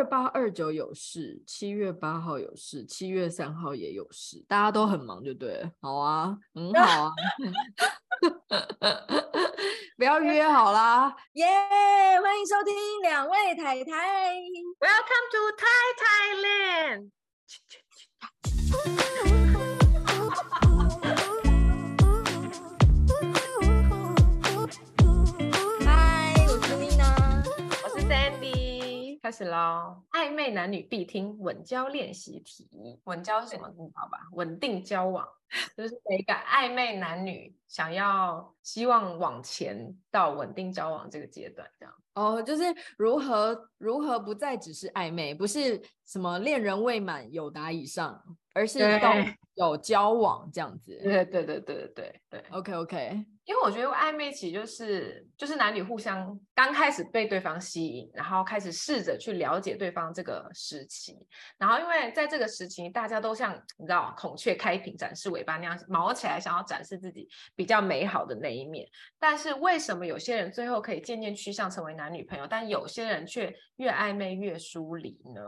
二八二九有事，七月八号有事，七月三号也有事，大家都很忙，就对了。好啊，很好啊，不要 约好啦，耶！Yeah, 欢迎收听两位太太，Welcome to Thai Thailand。开始喽！暧昧男女必听稳交练习题。稳交是什么？你知道吧？稳定交往，就是每个暧昧男女想要希望往前到稳定交往这个阶段，这样。哦，就是如何如何不再只是暧昧，不是什么恋人未满有达以上，而是到有交往这样子。对对对对对对对。OK OK。因为我觉得暧昧期就是就是男女互相刚开始被对方吸引，然后开始试着去了解对方这个时期，然后因为在这个时期，大家都像你知道孔雀开屏展示尾巴那样毛起来，想要展示自己比较美好的那一面。但是为什么有些人最后可以渐渐趋向成为男女朋友，但有些人却越暧昧越疏离呢？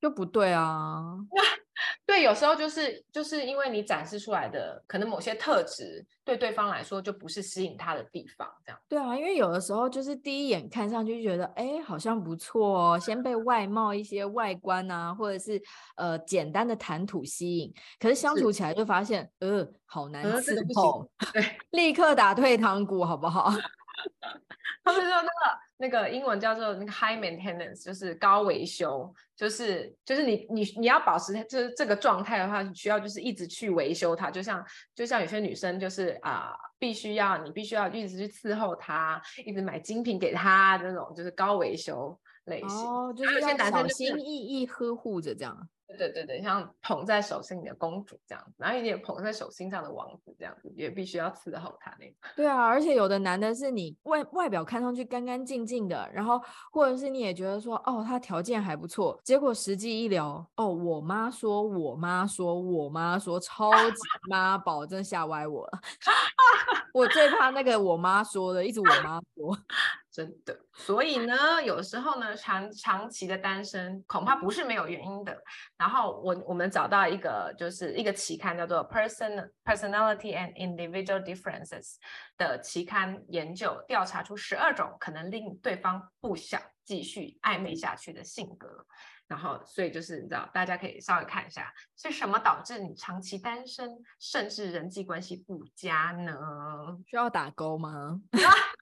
就不对啊。对，有时候就是就是因为你展示出来的可能某些特质，对对方来说就不是吸引他的地方，这样。对啊，因为有的时候就是第一眼看上去就觉得，哎，好像不错哦，先被外貌一些外观啊，或者是呃简单的谈吐吸引，可是相处起来就发现，呃，好难伺候，对，立刻打退堂鼓，好不好？他们说那个那个英文叫做那个 high maintenance，就是高维修，就是就是你你你要保持就是这个状态的话，你需要就是一直去维修它，就像就像有些女生就是啊、呃，必须要你必须要一直去伺候她，一直买精品给她那种，就是高维修类型。哦，就是要小心翼翼呵护着这样。对对对，像捧在手心里的公主这样子，然后一点捧在手心上的王子这样子，也必须要伺候他那种。对啊，而且有的男的是你外外表看上去干干净净的，然后或者是你也觉得说哦，他条件还不错，结果实际一聊哦，我妈说，我妈说，我妈说，超级妈宝，真吓歪我了。我最怕那个我妈说的，一直我妈说。真的，所以呢，有时候呢，长长期的单身恐怕不是没有原因的。然后我我们找到一个就是一个期刊叫做《Person Personality and Individual Differences》的期刊研究，调查出十二种可能令对方不想继续暧昧下去的性格。然后，所以就是你知道，大家可以稍微看一下，是什么导致你长期单身，甚至人际关系不佳呢？需要打勾吗？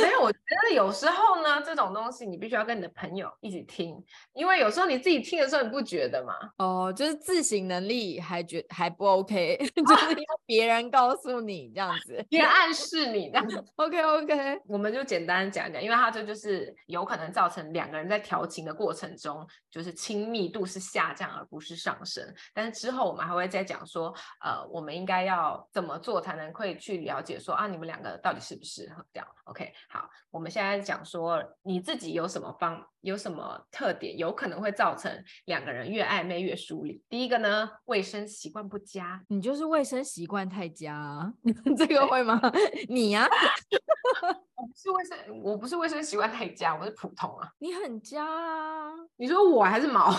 没有，我觉得有时候呢，这种东西你必须要跟你的朋友一起听，因为有时候你自己听的时候，你不觉得嘛？哦，就是自省能力还觉还不 OK，就是要别人告诉你这样子，别人暗示你这样子。OK OK，我们就简单讲讲，因为它这就是有可能造成两个人在调情的过程中就。就是亲密度是下降而不是上升，但是之后我们还会再讲说，呃，我们应该要怎么做才能可以去了解说啊，你们两个到底适不适合这样？OK，好，我们现在讲说你自己有什么方有什么特点，有可能会造成两个人越暧昧越疏离。第一个呢，卫生习惯不佳，你就是卫生习惯太佳，这个会吗？你呀、啊？我不是卫生，我不是卫生习惯太佳，我是普通啊。你很佳啊！你说我还是毛？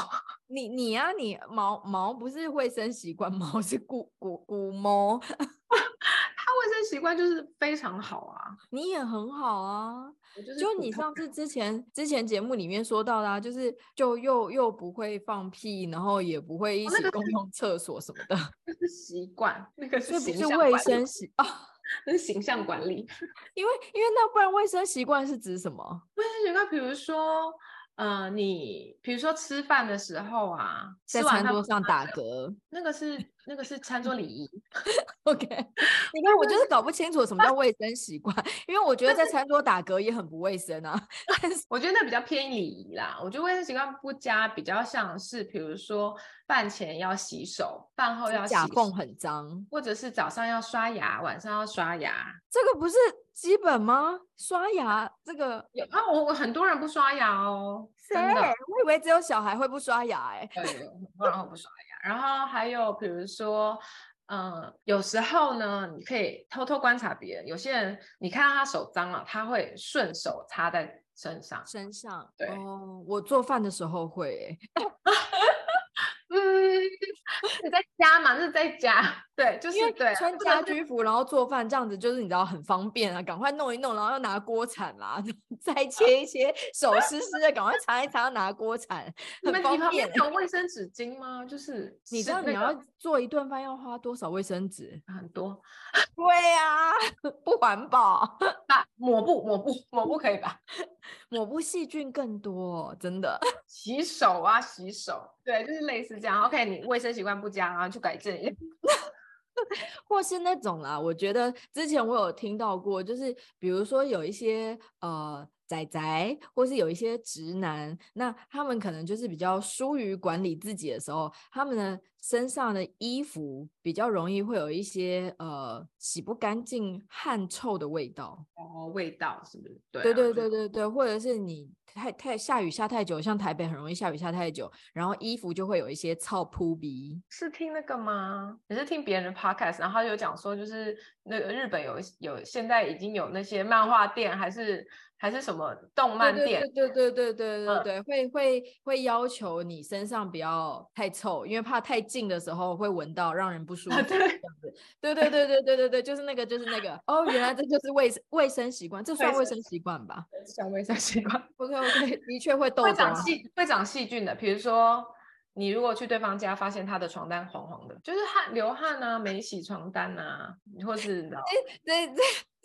你你呀、啊，你毛毛不是卫生习惯，毛是古古古毛。他卫生习惯就是非常好啊，你也很好啊。就，就你上次之前之前节目里面说到的啊，就是就又又不会放屁，然后也不会一起共用厕所什么的，哦 那个、是习惯，那个是形象管理。卫生习啊。那是形象管理，因为因为那不然卫生习惯是指什么？卫生习惯，比如说，呃，你比如说吃饭的时候啊，在餐桌上打嗝，那个是那个是餐桌礼仪。OK，你看我就是搞不清楚什么叫 卫生习惯，因为我觉得在餐桌打嗝也很不卫生啊。但是我觉得那比较偏礼仪啦。我觉得卫生习惯不佳，比较像是比如说饭前要洗手，饭后要洗手，甲缝很脏，或者是早上要刷牙，晚上要刷牙，这个不是基本吗？刷牙这个有啊，我我很多人不刷牙哦。谁？我以为只有小孩会不刷牙哎、欸。对，很多人会不刷牙。然后还有比如说。嗯，有时候呢，你可以偷偷观察别人。有些人，你看到他手脏了，他会顺手擦在身上。身上，对哦，我做饭的时候会 你在家嘛？是在家，对，就是对，穿家居服，然后做饭这样子，就是你知道很方便啊，赶快弄一弄，然后要拿锅铲啦，再切一切，手湿湿的，赶快擦一擦，拿锅铲，很方便。有卫生纸巾吗？就是你知道你要做一顿饭要花多少卫生纸？很多。对呀、啊，不环保。那抹布，抹布，抹布可以吧？抹布细菌更多，真的。洗手啊，洗手，对，就是类似这样。OK，你卫生习惯不佳，然后去改正一下。或是那种啦，我觉得之前我有听到过，就是比如说有一些呃仔仔，或是有一些直男，那他们可能就是比较疏于管理自己的时候，他们的身上的衣服比较容易会有一些呃洗不干净、汗臭的味道。哦，味道是不是？对、啊、对对对对对，或者是你。太太下雨下太久，像台北很容易下雨下太久，然后衣服就会有一些臭扑鼻。是听那个吗？你是听别人的 podcast，然后有讲说，就是那个日本有有现在已经有那些漫画店，还是还是什么动漫店？对对对对对对对对，嗯、会会会要求你身上不要太臭，因为怕太近的时候会闻到让人不舒服。对对对对对对对对，就是那个就是那个。哦，原来这就是卫卫生习惯，这算卫生习惯吧？算卫生习惯。OK。OK，，的确会痘痘，会长细，会长细菌的。比如说，你如果去对方家，发现他的床单黄黄的，就是汗流汗啊，没洗床单啊，或是 这这这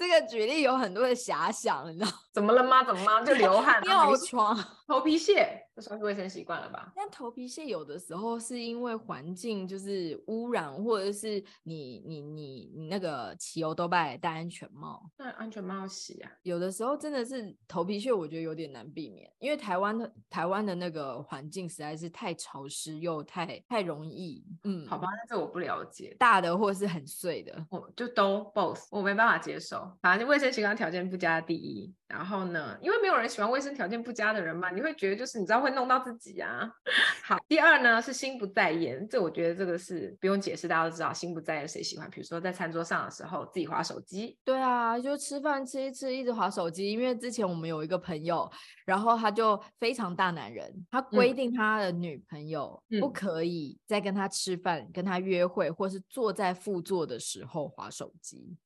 个举例有很多的遐想，你知道？怎么了吗？怎么吗？就流汗、尿床、头皮屑。这算是卫生习惯了吧？但头皮屑有的时候是因为环境就是污染，或者是你你你你那个骑欧多拜戴安全帽，那安全帽洗啊。有的时候真的是头皮屑，我觉得有点难避免，因为台湾的台湾的那个环境实在是太潮湿又太太容易。嗯，好吧，但是我不了解。大的或者是很碎的，我就都 both，我没办法接受。反正卫生习惯条件不佳第一，然后呢，因为没有人喜欢卫生条件不佳的人嘛，你会觉得就是你知道会。弄到自己啊！好，第二呢是心不在焉，这我觉得这个是不用解释，大家都知道心不在焉谁喜欢？比如说在餐桌上的时候自己划手机，对啊，就吃饭吃一吃一直划手机。因为之前我们有一个朋友，然后他就非常大男人，他规定他的女朋友不可以在跟他吃饭、嗯、跟他约会，或是坐在副座的时候划手机。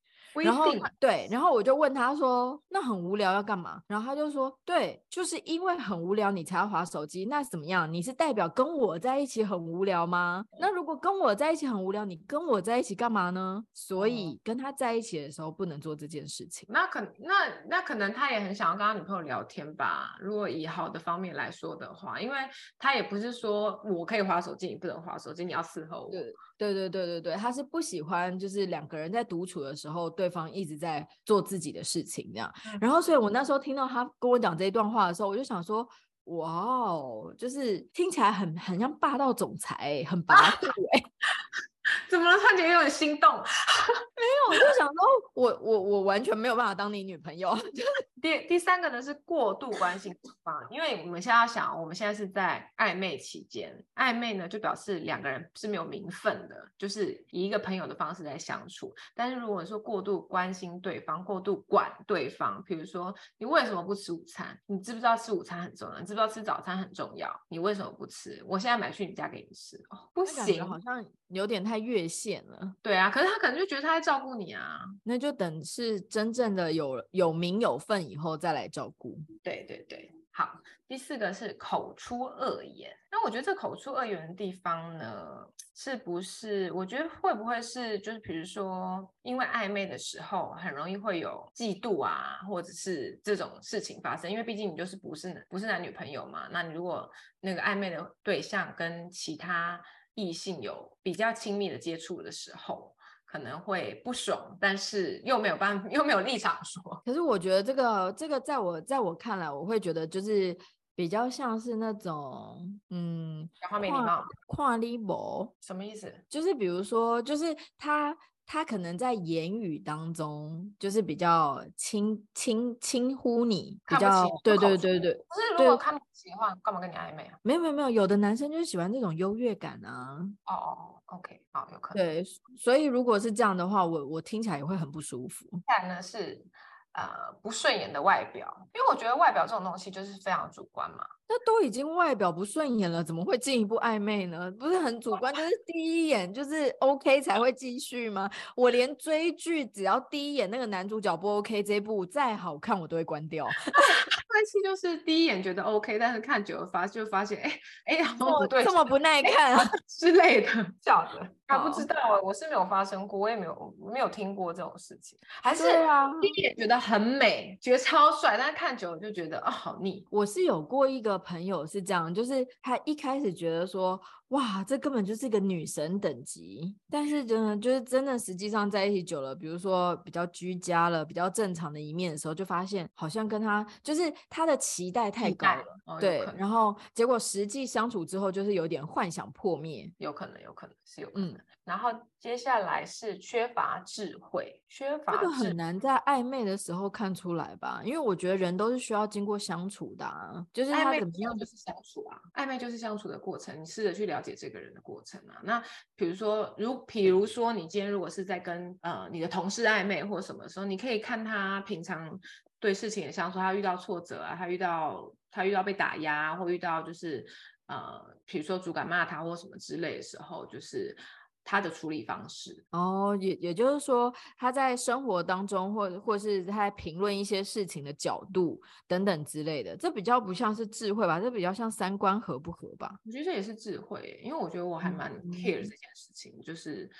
然后对，然后我就问他说：“那很无聊要干嘛？”然后他就说：“对，就是因为很无聊你才要划手机。那怎么样？你是代表跟我在一起很无聊吗？那如果跟我在一起很无聊，你跟我在一起干嘛呢？所以跟他在一起的时候不能做这件事情。那可那那可能他也很想要跟他女朋友聊天吧？如果以好的方面来说的话，因为他也不是说我可以划手机，你不能划手机，你要伺候我。”对。对对对对对，他是不喜欢，就是两个人在独处的时候，对方一直在做自己的事情这样。然后，所以我那时候听到他跟我讲这一段话的时候，我就想说，哇哦，就是听起来很很像霸道总裁，很跋扈哎。怎么了？突然间有点心动？没有，我就想说，我我我完全没有办法当你女朋友。第第三个呢是过度关心对方，因为我们现在要想，我们现在是在暧昧期间，暧昧呢就表示两个人是没有名分的，就是以一个朋友的方式在相处。但是如果说过度关心对方，过度管对方，比如说你为什么不吃午餐？你知不知道吃午餐很重要？你知不知道吃早餐很重要？你为什么不吃？我现在买去你家给你吃。哦，不行，好像有点太越线了。对啊，可是他可能就觉得他在照顾你啊，那就等是真正的有有名有份。以后再来照顾。对对对，好。第四个是口出恶言。那我觉得这口出恶言的地方呢，是不是？我觉得会不会是就是比如说，因为暧昧的时候很容易会有嫉妒啊，或者是这种事情发生。因为毕竟你就是不是不是男女朋友嘛。那你如果那个暧昧的对象跟其他异性有比较亲密的接触的时候。可能会不爽，但是又没有办法，又没有立场说。可是我觉得这个这个，在我在我看来，我会觉得就是比较像是那种，嗯，讲话没礼貌，跨立博什么意思？就是比如说，就是他他可能在言语当中，就是比较轻轻轻呼你，比较对对对对。可是如果看不起的话，干嘛跟你暧昧啊？没有没有没有，有的男生就是喜欢这种优越感啊。哦哦。OK，好，有可能。对，所以如果是这样的话，我我听起来也会很不舒服。但呢是呃不顺眼的外表，因为我觉得外表这种东西就是非常主观嘛。那都已经外表不顺眼了，怎么会进一步暧昧呢？不是很主观，就是第一眼就是 OK 才会继续吗？我连追剧只要第一眼那个男主角不 OK，这一部再好看我都会关掉。关系就是第一眼觉得 OK，但是看久了发就发现，哎哎，好像不对，这么不耐看啊 之类的，笑的。他不知道，我是没有发生过，我也没有没有听过这种事情。还是啊，第一眼觉得很美，觉得超帅，但是看久了就觉得啊、哦，好腻。我是有过一个朋友是这样，就是他一开始觉得说。哇，这根本就是一个女神等级，但是真的就是真的，实际上在一起久了，比如说比较居家了，比较正常的一面的时候，就发现好像跟他就是他的期待太高了，哦、对，然后结果实际相处之后，就是有点幻想破灭，有可能，有可能是有可能。嗯、然后接下来是缺乏智慧，缺乏这个很难在暧昧的时候看出来吧？因为我觉得人都是需要经过相处的、啊，就是他怎么样就是相处啊，暧昧就是相处的过程，你试着去了解这个人的过程啊，那比如说，如比如说，你今天如果是在跟呃你的同事暧昧或什么时候，你可以看他平常对事情的相处，他遇到挫折啊，他遇到他遇到被打压，或遇到就是呃，比如说主管骂他或什么之类的时候，就是。他的处理方式哦，也也就是说，他在生活当中，或或是他在评论一些事情的角度等等之类的，这比较不像是智慧吧？这比较像三观合不合吧？我觉得这也是智慧，因为我觉得我还蛮 care 这件事情，嗯、就是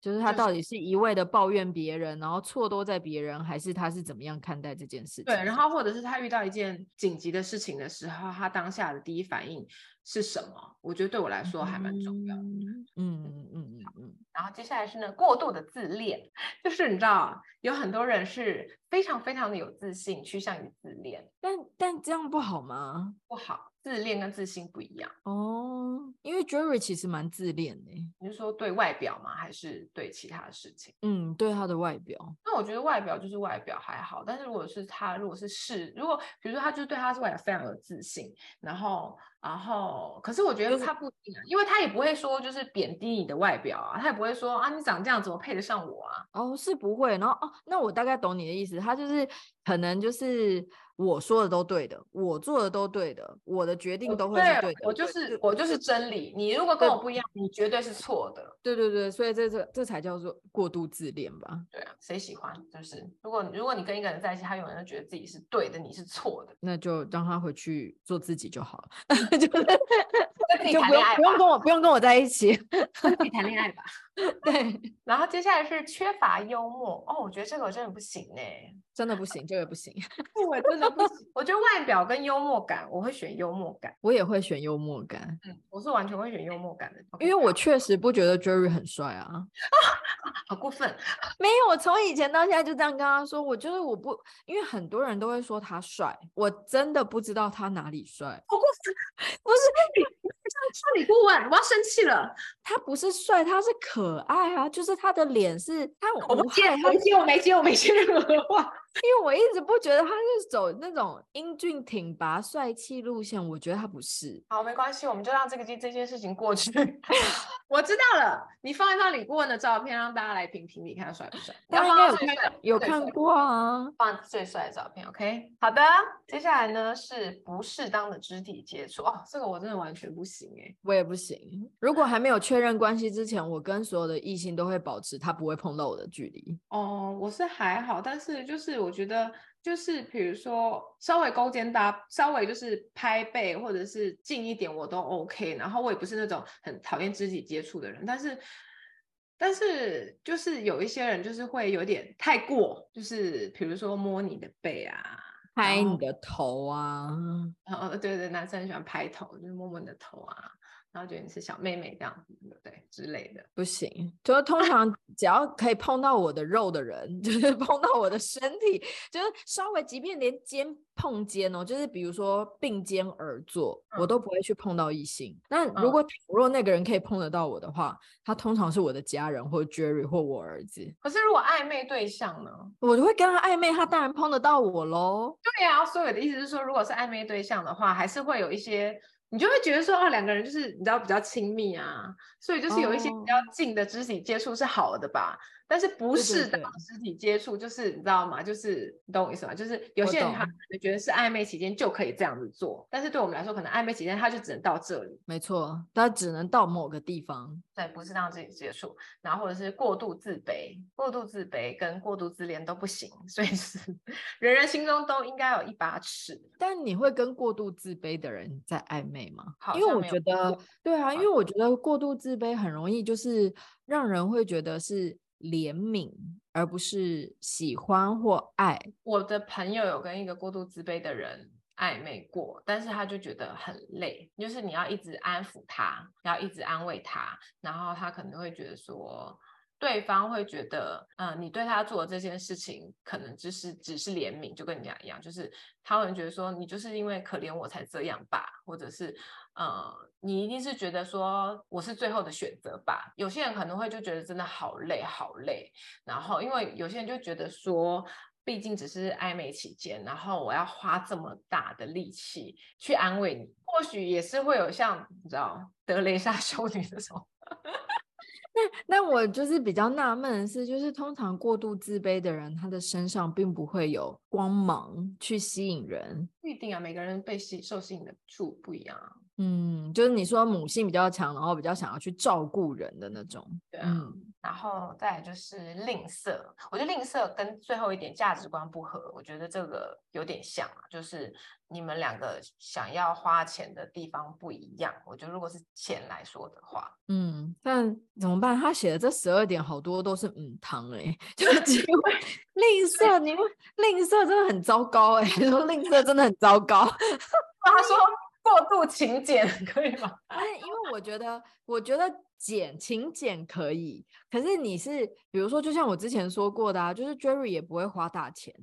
就是他到底是一味的抱怨别人，然后错都在别人，还是他是怎么样看待这件事情？对，然后或者是他遇到一件紧急的事情的时候，他当下的第一反应是什么？我觉得对我来说还蛮重要的。嗯嗯嗯嗯嗯。然后接下来是呢，过度的自恋，就是你知道，有很多人是非常非常的有自信，趋向于自恋，但但这样不好吗？不好，自恋跟自信不一样哦。因为 Jerry 其实蛮自恋的，你是说对外表吗？还是对其他的事情？嗯，对他的外表。那我觉得外表就是外表还好，但是如果是他，如果是是，如果比如说他就对他是外表非常有自信，然后。然后，可是我觉得他不一样，因为他也不会说就是贬低你的外表啊，他也不会说啊，你长这样怎么配得上我啊？哦，是不会。然后哦，那我大概懂你的意思，他就是可能就是。我说的都对的，我做的都对的，我的决定都会是对的。我就是我就是真理，你如果跟我不一样，你绝对是错的。对对对，所以这这这才叫做过度自恋吧？对啊，谁喜欢？就是如果如果你跟一个人在一起，他永远都觉得自己是对的，你是错的，那就让他回去做自己就好了 就就不用不用跟我不用跟我在一起，跟自己谈恋爱吧。对，然后接下来是缺乏幽默哦，我觉得这个我真的不行哎。真的不行，这个不行，我真的不行。我觉得外表跟幽默感，我会选幽默感。我也会选幽默感。嗯，我是完全会选幽默感的，因为我确实不觉得 Jerry 很帅啊。啊，好过分！没有，我从以前到现在就这样跟他说，我就是我不，因为很多人都会说他帅，我真的不知道他哪里帅。好过分！不是，你这样处理顾问，我要生气了。他不是帅，他是可爱啊，就是他的脸是他，我不接，我没接，我没接，我没接任何话。因为我一直不觉得他是走那种英俊挺拔、帅气路线，我觉得他不是。好，没关系，我们就让这个这这件事情过去。我知道了，你放一张李顾问的照片，让大家来评评，你看他帅不帅？大家应该有看，有看过啊。放最帅的照片，OK。好的，接下来呢是不适当的肢体接触哦，这个我真的完全不行哎，我也不行。如果还没有确认关系之前，我跟所有的异性都会保持他不会碰到我的距离。哦，我是还好，但是就是。我觉得就是，比如说稍微勾肩搭，稍微就是拍背，或者是近一点，我都 OK。然后我也不是那种很讨厌肢体接触的人，但是，但是就是有一些人就是会有点太过，就是比如说摸你的背啊，拍你的头啊，然后对对，男生很喜欢拍头，就是摸摸你的头啊。然后觉得你是小妹妹这样子，对不对之类的？不行，就是通常 只要可以碰到我的肉的人，就是碰到我的身体，就是稍微，即便连肩碰肩哦，就是比如说并肩而坐，嗯、我都不会去碰到异性。那如果倘若那个人可以碰得到我的话，他通常是我的家人，或 Jerry 或我儿子。可是如果暧昧对象呢？我就会跟他暧昧，他当然碰得到我喽。对呀、啊，所以我的意思是说，如果是暧昧对象的话，还是会有一些。你就会觉得说，哦，两个人就是你知道比较亲密啊，所以就是有一些比较近的肢体接触是好的吧。Oh. 但是不适当肢体接触，就是你知道吗？就是你懂我意思吗？就是有些人他可能觉得是暧昧期间就可以这样子做，但是对我们来说，可能暧昧期间他就只能到这里。没错，他只能到某个地方。对，不适当肢体接触，然后或者是过度自卑，过度自卑跟过度自恋都不行，所以是人人心中都应该有一把尺。但你会跟过度自卑的人在暧昧吗？因为我觉得，对啊，因为我觉得过度自卑很容易就是让人会觉得是。怜悯，而不是喜欢或爱。我的朋友有跟一个过度自卑的人暧昧过，但是他就觉得很累，就是你要一直安抚他，要一直安慰他，然后他可能会觉得说，对方会觉得，嗯、你对他做的这件事情，可能只是只是怜悯，就跟你讲一样，就是他会觉得说，你就是因为可怜我才这样吧，或者是。呃，你一定是觉得说我是最后的选择吧？有些人可能会就觉得真的好累，好累。然后，因为有些人就觉得说，毕竟只是暧昧期间，然后我要花这么大的力气去安慰你，或许也是会有像你知道德雷莎修女这种。那那我就是比较纳闷的是，就是通常过度自卑的人，他的身上并不会有光芒去吸引人。不一定啊，每个人被吸受吸引的处不一样啊。嗯，就是你说母性比较强，然后比较想要去照顾人的那种。对啊，嗯，然后再来就是吝啬，我觉得吝啬跟最后一点价值观不合，我觉得这个有点像啊，就是你们两个想要花钱的地方不一样。我觉得如果是钱来说的话，嗯，但怎么办？他写的这十二点好多都是嗯汤哎，就是因为吝啬，你们吝啬真的很糟糕哎，你 说吝啬真的很糟糕。他说。过度勤俭 可以吗？因为我觉得，我觉得俭勤俭可以，可是你是，比如说，就像我之前说过的啊，就是 Jerry 也不会花大钱，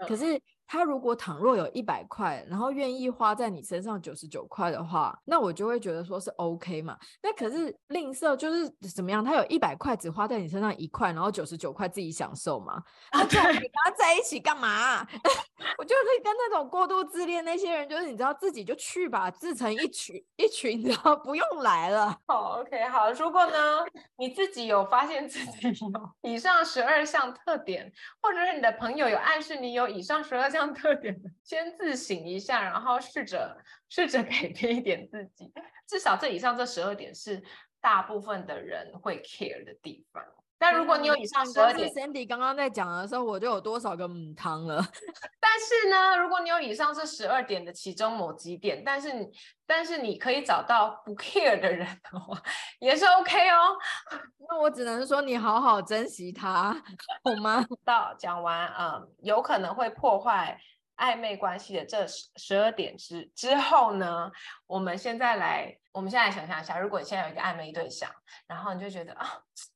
嗯、可是。他如果倘若有一百块，然后愿意花在你身上九十九块的话，那我就会觉得说是 OK 嘛。那可是吝啬就是怎么样？他有一百块只花在你身上一块，然后九十九块自己享受嘛？啊，这样你跟他在一起干嘛啊？我就是跟那种过度自恋那些人，就是你知道自己就去吧，自成一群一群，然 后不用来了。好，OK，好。如果呢，你自己有发现自己有以上十二项特点，或者是你的朋友有暗示你有以上十二这样。特点的，先自省一下，然后试着试着改变一点自己。至少这以上这十二点是大部分的人会 care 的地方。但如果你有以上十二点，Sandy 刚刚在讲的时候，我就有多少个母汤了。但是呢，如果你有以上这十二点的其中某几点，但是你但是你可以找到不 care 的人的话，也是 OK 哦。那我只能说你好好珍惜他，好吗？到讲完，嗯，有可能会破坏暧昧关系的这十二点之之后呢，我们现在来，我们现在想象一下，如果你现在有一个暧昧对象，然后你就觉得啊，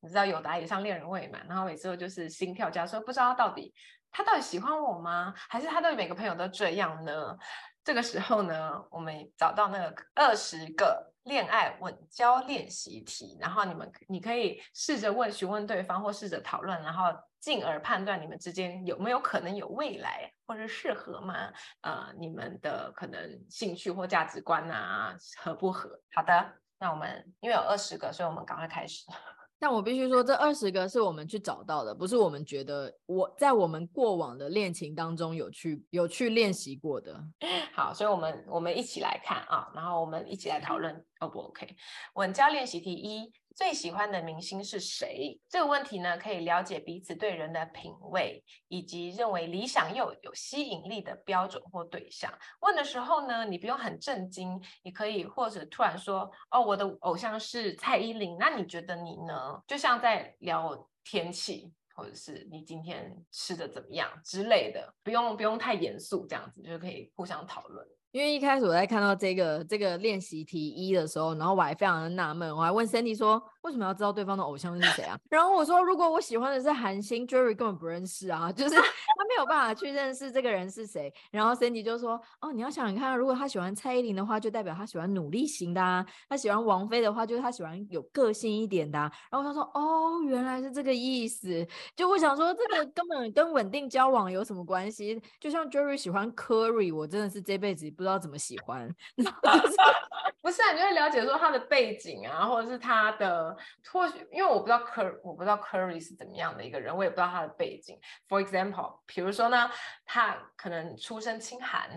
你知道友达以上恋人未满，然后每次就是心跳加速，不知道到底他到底喜欢我吗？还是他对每个朋友都这样呢？这个时候呢，我们找到那个二十个恋爱稳交练习题，然后你们你可以试着问询问对方，或试着讨论，然后。进而判断你们之间有没有可能有未来，或者适合吗？呃，你们的可能兴趣或价值观啊，合不合？好的，那我们因为有二十个，所以我们赶快开始。但我必须说，这二十个是我们去找到的，不是我们觉得我在我们过往的恋情当中有去有去练习过的。好，所以我们我们一起来看啊，然后我们一起来讨论，O 不 OK？稳交练习题一。最喜欢的明星是谁？这个问题呢，可以了解彼此对人的品味，以及认为理想又有吸引力的标准或对象。问的时候呢，你不用很震惊，你可以或者突然说：“哦，我的偶像是蔡依林。”那你觉得你呢？就像在聊天气，或者是你今天吃的怎么样之类的，不用不用太严肃，这样子就可以互相讨论。因为一开始我在看到这个这个练习题一的时候，然后我还非常的纳闷，我还问 Sandy 说，为什么要知道对方的偶像是谁啊？然后我说，如果我喜欢的是韩星，Jerry 根本不认识啊，就是他没有办法去认识这个人是谁。然后 Cindy 就说，哦，你要想想看，如果他喜欢蔡依林的话，就代表他喜欢努力型的啊；他喜欢王菲的话，就是他喜欢有个性一点的。然后他说，哦，原来是这个意思。就我想说，这个根本跟稳定交往有什么关系？就像 Jerry 喜欢 Curry，我真的是这辈子不知道怎么喜欢。不是啊，你就会了解说他的背景啊，或者是他的，或许因为我不知道 Cur，我不知道 Curry 是怎么样的一个人，我也不知道他的背景。For example，比如说呢，他可能出身清寒，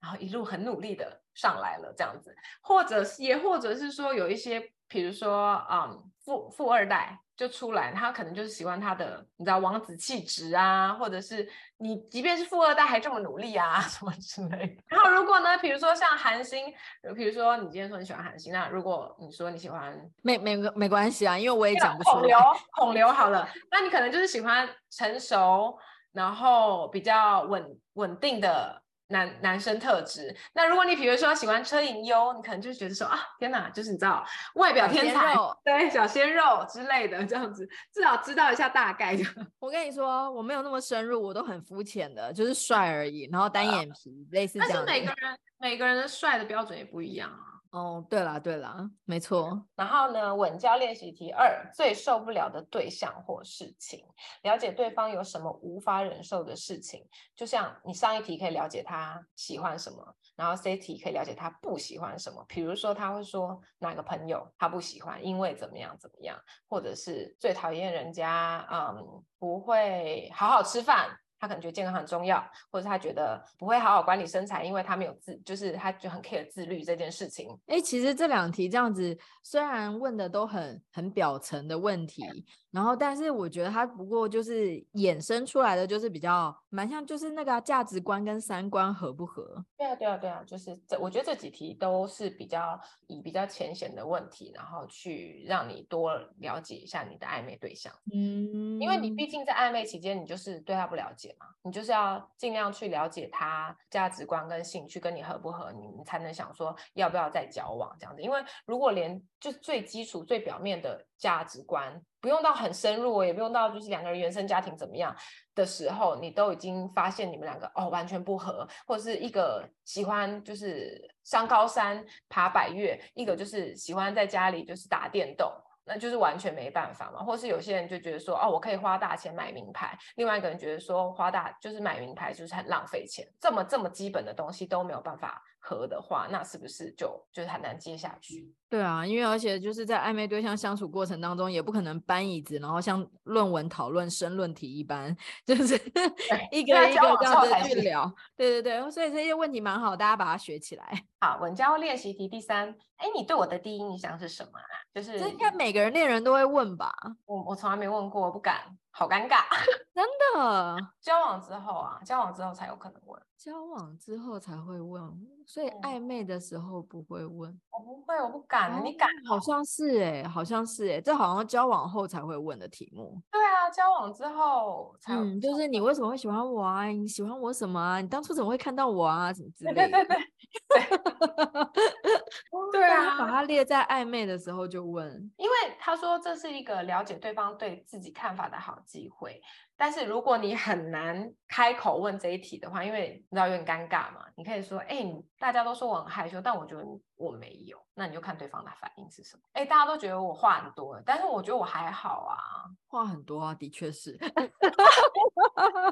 然后一路很努力的上来了这样子，或者也或者是说有一些，比如说嗯，富富二代。就出来，他可能就是喜欢他的，你知道王子气质啊，或者是你即便是富二代还这么努力啊，什么之类的。然后如果呢，比如说像韩星，比如说你今天说你喜欢韩星，那如果你说你喜欢，没没没关系啊，因为我也讲不出来。孔刘，孔刘好了，那你可能就是喜欢成熟，然后比较稳稳定的。男男生特质，那如果你比如说喜欢车银优，你可能就觉得说啊，天哪，就是你知道外表天才，对，小鲜肉之类的这样子，至少知道一下大概的。我跟你说，我没有那么深入，我都很肤浅的，就是帅而已，然后单眼皮，啊、类似这样。但是每个人每个人的帅的标准也不一样啊。哦，对了对了，没错。然后呢，稳交练习题二，最受不了的对象或事情，了解对方有什么无法忍受的事情。就像你上一题可以了解他喜欢什么，然后 C 题可以了解他不喜欢什么。比如说他会说哪个朋友他不喜欢，因为怎么样怎么样，或者是最讨厌人家嗯不会好好吃饭。他感觉健康很重要，或者他觉得不会好好管理身材，因为他没有自，就是他就很 care 自律这件事情。哎，其实这两题这样子，虽然问的都很很表层的问题。然后，但是我觉得他不过就是衍生出来的，就是比较蛮像，就是那个价值观跟三观合不合？对啊，对啊，对啊，就是这，我觉得这几题都是比较以比较浅显的问题，然后去让你多了解一下你的暧昧对象。嗯，因为你毕竟在暧昧期间，你就是对他不了解嘛，你就是要尽量去了解他价值观跟兴趣跟你合不合，你你才能想说要不要再交往这样子。因为如果连就最基础、最表面的价值观，不用到很深入，也不用到就是两个人原生家庭怎么样的时候，你都已经发现你们两个哦完全不合，或者是一个喜欢就是上高山爬百岳，一个就是喜欢在家里就是打电动，那就是完全没办法嘛。或是有些人就觉得说哦，我可以花大钱买名牌，另外一个人觉得说花大就是买名牌就是很浪费钱，这么这么基本的东西都没有办法合的话，那是不是就就是很难接下去？对啊，因为而且就是在暧昧对象相处过程当中，也不可能搬椅子，然后像论文讨论申论题一般，就是一个一个这样子去聊。对对对，所以这些问题蛮好，大家把它学起来。好，稳交练习题第三，哎，你对我的第一印象是什么啊？就是这应该每个人恋人都会问吧？我我从来没问过，我不敢，好尴尬，真的。交往之后啊，交往之后才有可能问。交往之后才会问，所以暧昧的时候不会问。嗯、我不会，我不敢。哦、你敢？好像是哎、欸，好像是哎、欸，这好像交往后才会问的题目。对啊，交往之后才。嗯，就是你为什么会喜欢我啊？你喜欢我什么啊？你当初怎么会看到我啊？什么之类的。对对对对。对 啊，把它列在暧昧的时候就问，因为他说这是一个了解对方对自己看法的好机会。但是如果你很难开口问这一题的话，因为你知道有点尴尬嘛，你可以说，哎、欸，大家都说我很害羞，但我觉得我没有，那你就看对方的反应是什么。哎、欸，大家都觉得我话很多，但是我觉得我还好啊，话很多啊，的确是，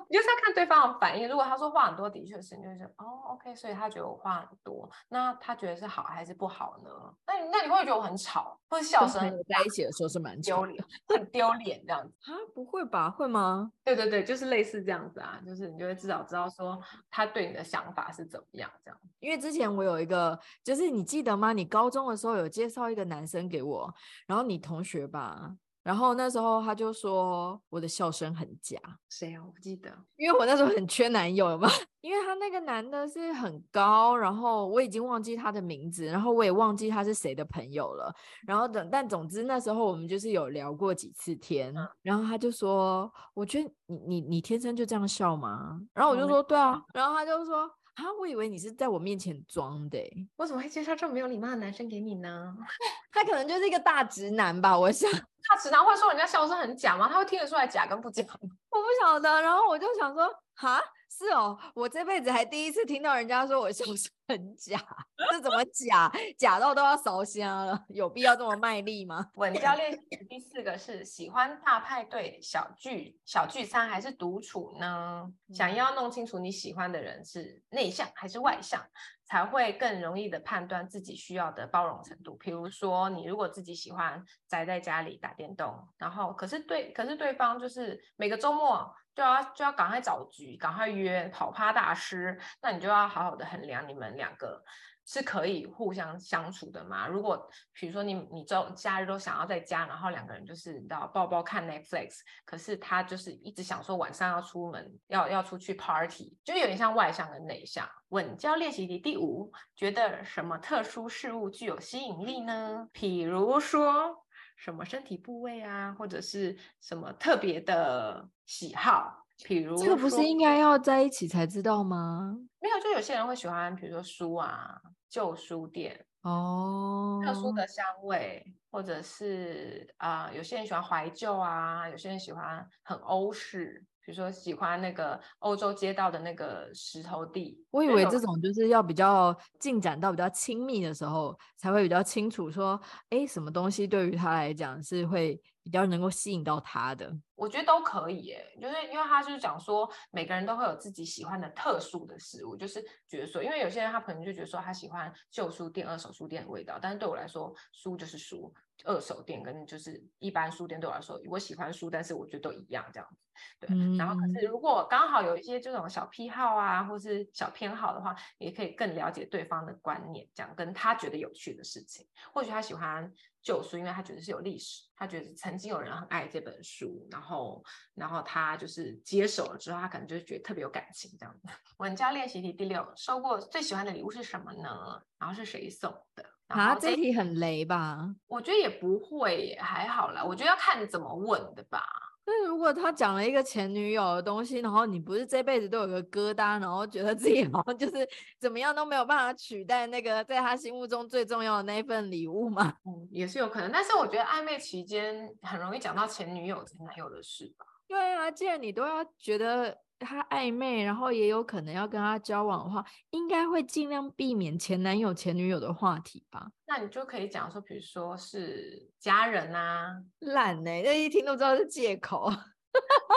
你就是要看对方的反应。如果他说话很多，的确是，你就说，哦，OK，所以他觉得我话很多，那他觉得是好还是不好呢？那你那你会觉得我很吵，或者笑声在一起的时候是蛮丢脸，很丢脸这样子啊？不会吧？会吗？对对对，就是类似这样子啊，就是你就会至少知道说他对你的想法是怎么样这样。因为之前我有一个，就是你记得吗？你高中的时候有介绍一个男生给我，然后你同学吧。然后那时候他就说我的笑声很假，谁啊？我不记得，因为我那时候很缺男友嘛，因为他那个男的是很高，然后我已经忘记他的名字，然后我也忘记他是谁的朋友了。然后等，但总之那时候我们就是有聊过几次天，然后他就说，我觉得你你你天生就这样笑吗？然后我就说对啊，然后他就说。啊，我以为你是在我面前装的，我怎么会介绍这么没有礼貌的男生给你呢？他可能就是一个大直男吧，我想。大直男会说人家笑声很假吗？他会听得出来假跟不假吗？我不晓得。然后我就想说，哈。是哦，我这辈子还第一次听到人家说我笑声很 假，这怎么假？假到都要烧香了，有必要这么卖力吗？稳教练第四个是喜欢大派对、小聚、小聚餐还是独处呢？想要弄清楚你喜欢的人是内向还是外向，才会更容易的判断自己需要的包容程度。比如说，你如果自己喜欢宅在家里打电动，然后可是对，可是对方就是每个周末。就要就要赶快找局，赶快约跑趴大师，那你就要好好的衡量你们两个是可以互相相处的吗？如果比如说你你周假日都想要在家，然后两个人就是你知道抱抱看 Netflix，可是他就是一直想说晚上要出门，要要出去 party，就有点像外向跟内向。稳交练习题第五，觉得什么特殊事物具有吸引力呢？比如说。什么身体部位啊，或者是什么特别的喜好，比如这个不是应该要在一起才知道吗？没有，就有些人会喜欢，比如说书啊，旧书店哦，特殊的香味，或者是啊、呃，有些人喜欢怀旧啊，有些人喜欢很欧式。比如说喜欢那个欧洲街道的那个石头地，我以为这种就是要比较进展到比较亲密的时候，才会比较清楚说，哎，什么东西对于他来讲是会比较能够吸引到他的。我觉得都可以耶，就是因为他就是讲说，每个人都会有自己喜欢的特殊的事物，就是觉得说，因为有些人他可能就觉得说他喜欢旧书店、二手书店的味道，但是对我来说，书就是书。二手店跟就是一般书店对我来说，我喜欢书，但是我觉得都一样这样子。对，嗯、然后可是如果刚好有一些这种小癖好啊，或是小偏好的话，也可以更了解对方的观念，讲跟他觉得有趣的事情。或许他喜欢旧书，因为他觉得是有历史，他觉得曾经有人很爱这本书，然后然后他就是接手了之后，他可能就觉得特别有感情这样子。稳交练习题第六，收过最喜欢的礼物是什么呢？然后是谁送的？啊，这题很雷吧？我觉得也不会耶，还好啦。我觉得要看你怎么问的吧。那如果他讲了一个前女友的东西，然后你不是这辈子都有个疙瘩，然后觉得自己好像就是怎么样都没有办法取代那个在他心目中最重要的那一份礼物吗？嗯，也是有可能。但是我觉得暧昧期间很容易讲到前女友、前男友的事吧。对啊，既然你都要觉得。他暧昧，然后也有可能要跟他交往的话，应该会尽量避免前男友、前女友的话题吧？那你就可以讲说，比如说是家人啊，烂呢、欸，这一听都知道是借口 啊。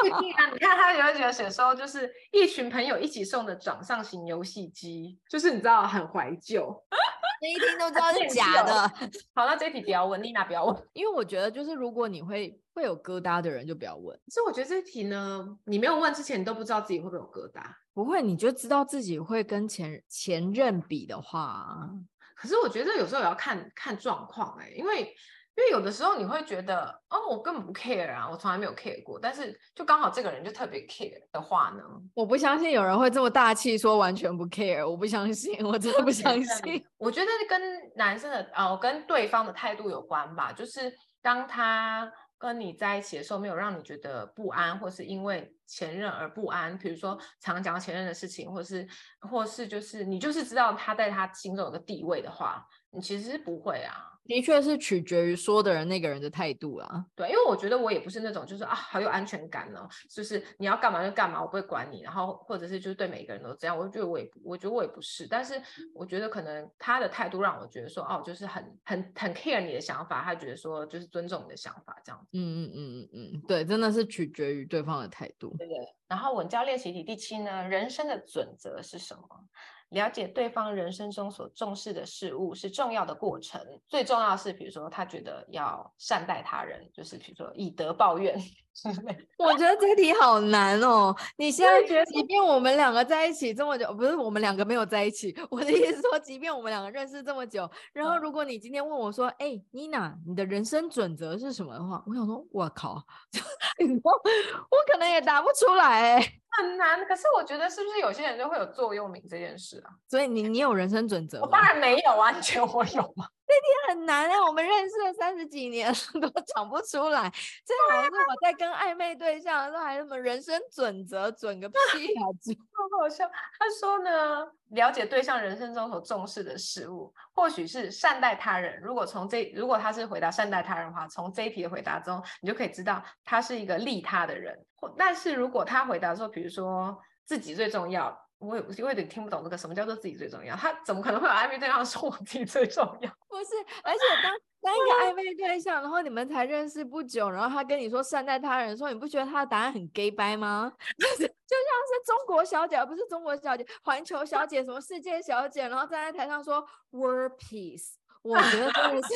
你看他有几个写说，就是一群朋友一起送的掌上型游戏机，就是你知道很怀旧。这一听都知道是假的。好，那这一题不要问，丽娜不要问，因为我觉得就是如果你会会有疙瘩的人就不要问。所以我觉得这题呢，你没有问之前，你都不知道自己会不会有疙瘩。不会，你就知道自己会跟前前任比的话，可是我觉得有时候也要看看状况哎，因为。因为有的时候你会觉得，哦，我根本不 care 啊，我从来没有 care 过。但是就刚好这个人就特别 care 的话呢，我不相信有人会这么大气说完全不 care，我不相信，我真的不相信。我觉得跟男生的哦，跟对方的态度有关吧。就是当他跟你在一起的时候，没有让你觉得不安，或是因为前任而不安。比如说常讲前任的事情，或是或是就是你就是知道他在他心中有个地位的话，你其实是不会啊。的确是取决于说的人那个人的态度啊，对，因为我觉得我也不是那种就是啊好有安全感呢，就是你要干嘛就干嘛，我不会管你，然后或者是就是对每个人都这样，我觉得我也我觉得我也不是，但是我觉得可能他的态度让我觉得说哦，就是很很很 care 你的想法，他觉得说就是尊重你的想法这样子，嗯嗯嗯嗯嗯，对，真的是取决于对方的态度，对对。然后稳教练习题第七呢，人生的准则是什么？了解对方人生中所重视的事物是重要的过程，最重要是，比如说他觉得要善待他人，就是比如说以德报怨。我觉得这题好难哦。你现在觉得，即便我们两个在一起这么久，不是我们两个没有在一起，我的意思说，即便我们两个认识这么久，然后如果你今天问我说，哎、嗯，妮娜，你的人生准则是什么的话，我想说，我靠，我可能也答不出来，哎。很难，可是我觉得是不是有些人就会有座右铭这件事啊？所以你你有人生准则？我当然没有啊，你觉得我有吗？那天很难啊，我们认识了三十几年 都讲不出来。这好像是我在跟暧昧对象的时候，还什么人生准则，准个屁啊！好好笑。他说呢，了解对象人生中所重视的事物，或许是善待他人。如果从这，如果他是回答善待他人的话，从这一题的回答中，你就可以知道他是一个利他的人。但是如果他回答说，比如说自己最重要。我有我有点听不懂这个什么叫做自己最重要？他怎么可能会有暧昧对象 说我自己最重要？不是，而且当当一个暧昧对象，然后你们才认识不久，然后他跟你说善待他人的时候，你不觉得他的答案很 gay 掰吗？就是就像是中国小姐，而不是中国小姐，环球小姐，什么世界小姐，然后站在台上说 world peace，我觉得真的是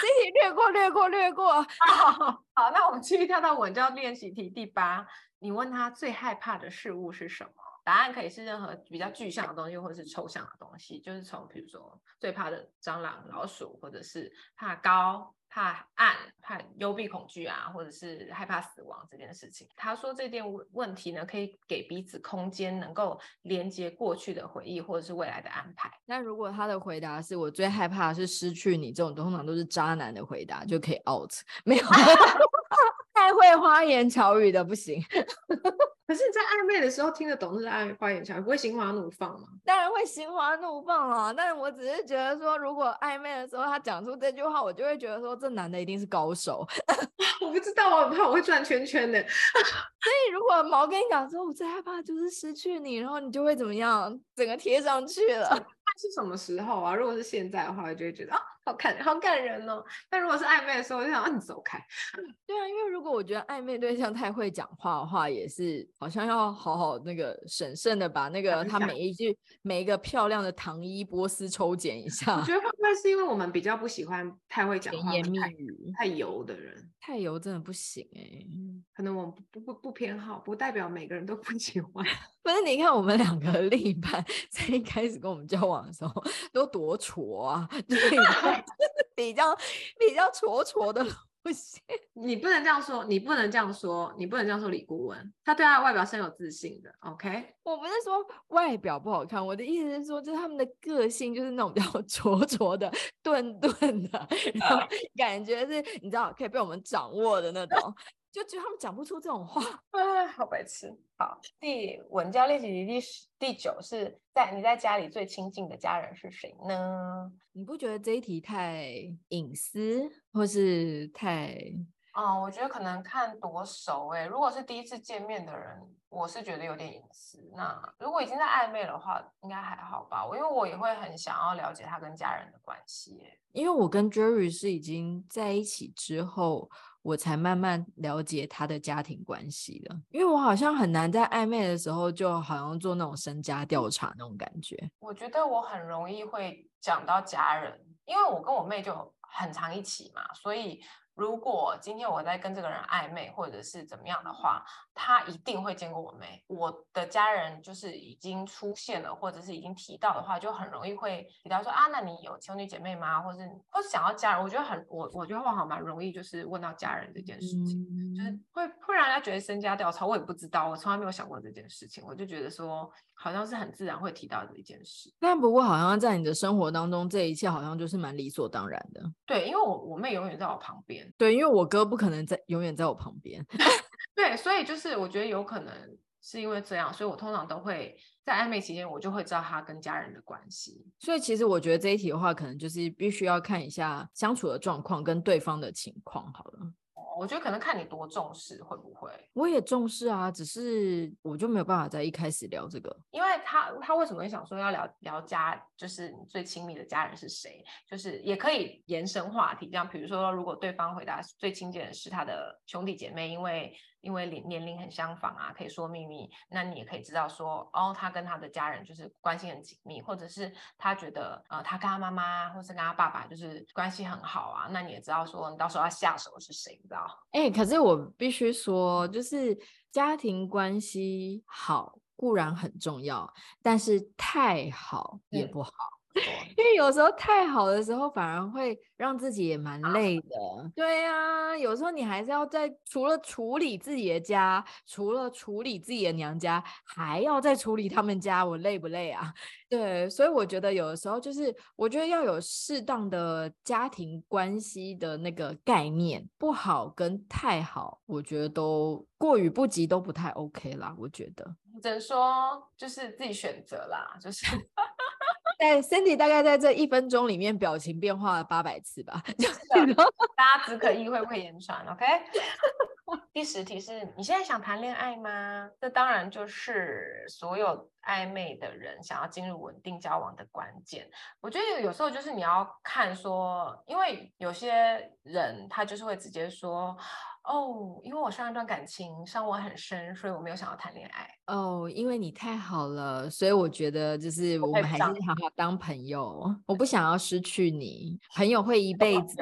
这题略过略过略过。好，好，那我们继续跳到稳教练习题第八，你问他最害怕的事物是什么？答案可以是任何比较具象的东西，或者是抽象的东西，就是从比如说最怕的蟑螂、老鼠，或者是怕高、怕暗、怕幽闭恐惧啊，或者是害怕死亡这件事情。他说这件问题呢，可以给彼此空间，能够连接过去的回忆，或者是未来的安排。那如果他的回答是我最害怕的是失去你，这种通常都是渣男的回答，就可以 out，没有 太会花言巧语的不行。可是你在暧昧的时候听得懂是在花言巧语，不会心花怒放吗？当然会心花怒放啊！但是我只是觉得说，如果暧昧的时候他讲出这句话，我就会觉得说，这男的一定是高手。我不知道，我很怕我会转圈圈的。所以如果毛跟你讲说，我最害怕就是失去你，然后你就会怎么样？整个贴上去了。那 是什么时候啊？如果是现在的话，我就会觉得啊。好看，好感人哦。但如果是暧昧的时候，我就想让你走开。对啊，因为如果我觉得暧昧对象太会讲话的话，也是好像要好好那个审慎的把那个他每一句每一个漂亮的糖衣波斯抽检一下。我觉得会不会是因为我们比较不喜欢太会讲话、甜言蜜语、太油的人？太油真的不行哎、欸。可能我们不不不偏好，不代表每个人都不喜欢。不是，你看我们两个另一半在一开始跟我们交往的时候都多挫啊，对。比较比较挫挫的路线，你不能这样说，你不能这样说，你不能这样说。李顾问，他对他的外表是很有自信的。OK，我不是说外表不好看，我的意思是说，就是他们的个性就是那种比较 挫挫的、钝钝的，然后感觉是你知道可以被我们掌握的那种。就觉得他们讲不出这种话，啊，好白痴。好，第稳教练习题第十、第九是在你在家里最亲近的家人是谁呢？你不觉得这一题太隐私，或是太……哦，我觉得可能看多熟哎。如果是第一次见面的人，我是觉得有点隐私。那如果已经在暧昧的话，应该还好吧？我因为我也会很想要了解他跟家人的关系。因为我跟 Jerry 是已经在一起之后。我才慢慢了解他的家庭关系的，因为我好像很难在暧昧的时候，就好像做那种身家调查那种感觉。我觉得我很容易会讲到家人，因为我跟我妹就很常一起嘛，所以。如果今天我在跟这个人暧昧，或者是怎么样的话，他一定会见过我妹。我的家人就是已经出现了，或者是已经提到的话，就很容易会提到说啊，那你有情侣姐妹吗？或者或是想要家人，我觉得很我我觉得往往蛮容易，就是问到家人这件事情，嗯、就是会会让人家觉得身家调查。我也不知道，我从来没有想过这件事情，我就觉得说好像是很自然会提到的一件事。但不过好像在你的生活当中，这一切好像就是蛮理所当然的。对，因为我我妹永远在我旁边。对，因为我哥不可能在永远在我旁边。对，所以就是我觉得有可能是因为这样，所以我通常都会在暧昧期间，我就会知道他跟家人的关系。所以其实我觉得这一题的话，可能就是必须要看一下相处的状况跟对方的情况好了。我觉得可能看你多重视，会不会？我也重视啊，只是我就没有办法在一开始聊这个，因为他他为什么会想说要聊聊家，就是你最亲密的家人是谁？就是也可以延伸话题，这样比如说，如果对方回答最亲近的是他的兄弟姐妹，因为。因为年年龄很相仿啊，可以说秘密。那你也可以知道说，哦，他跟他的家人就是关系很紧密，或者是他觉得，呃，他跟他妈妈，或是跟他爸爸就是关系很好啊。那你也知道说，你到时候要下手是谁，你知道？哎、欸，可是我必须说，就是家庭关系好固然很重要，但是太好也不好。因为有时候太好的时候，反而会让自己也蛮累的。对呀、啊，有时候你还是要在除了处理自己的家，除了处理自己的娘家，还要再处理他们家，我累不累啊？对，所以我觉得有的时候就是，我觉得要有适当的家庭关系的那个概念，不好跟太好，我觉得都过于不及都不太 OK 啦。我觉得只能说就是自己选择啦，就是。在 Cindy 大概在这一分钟里面表情变化了八百次吧，就是大家只可意会不可言传，OK？第十题是你现在想谈恋爱吗？这当然就是所有暧昧的人想要进入稳定交往的关键。我觉得有时候就是你要看说，因为有些人他就是会直接说。哦，因为我上一段感情伤我很深，所以我没有想要谈恋爱。哦，因为你太好了，所以我觉得就是我们还是好好当朋友。我不想要失去你，朋友会一 辈子。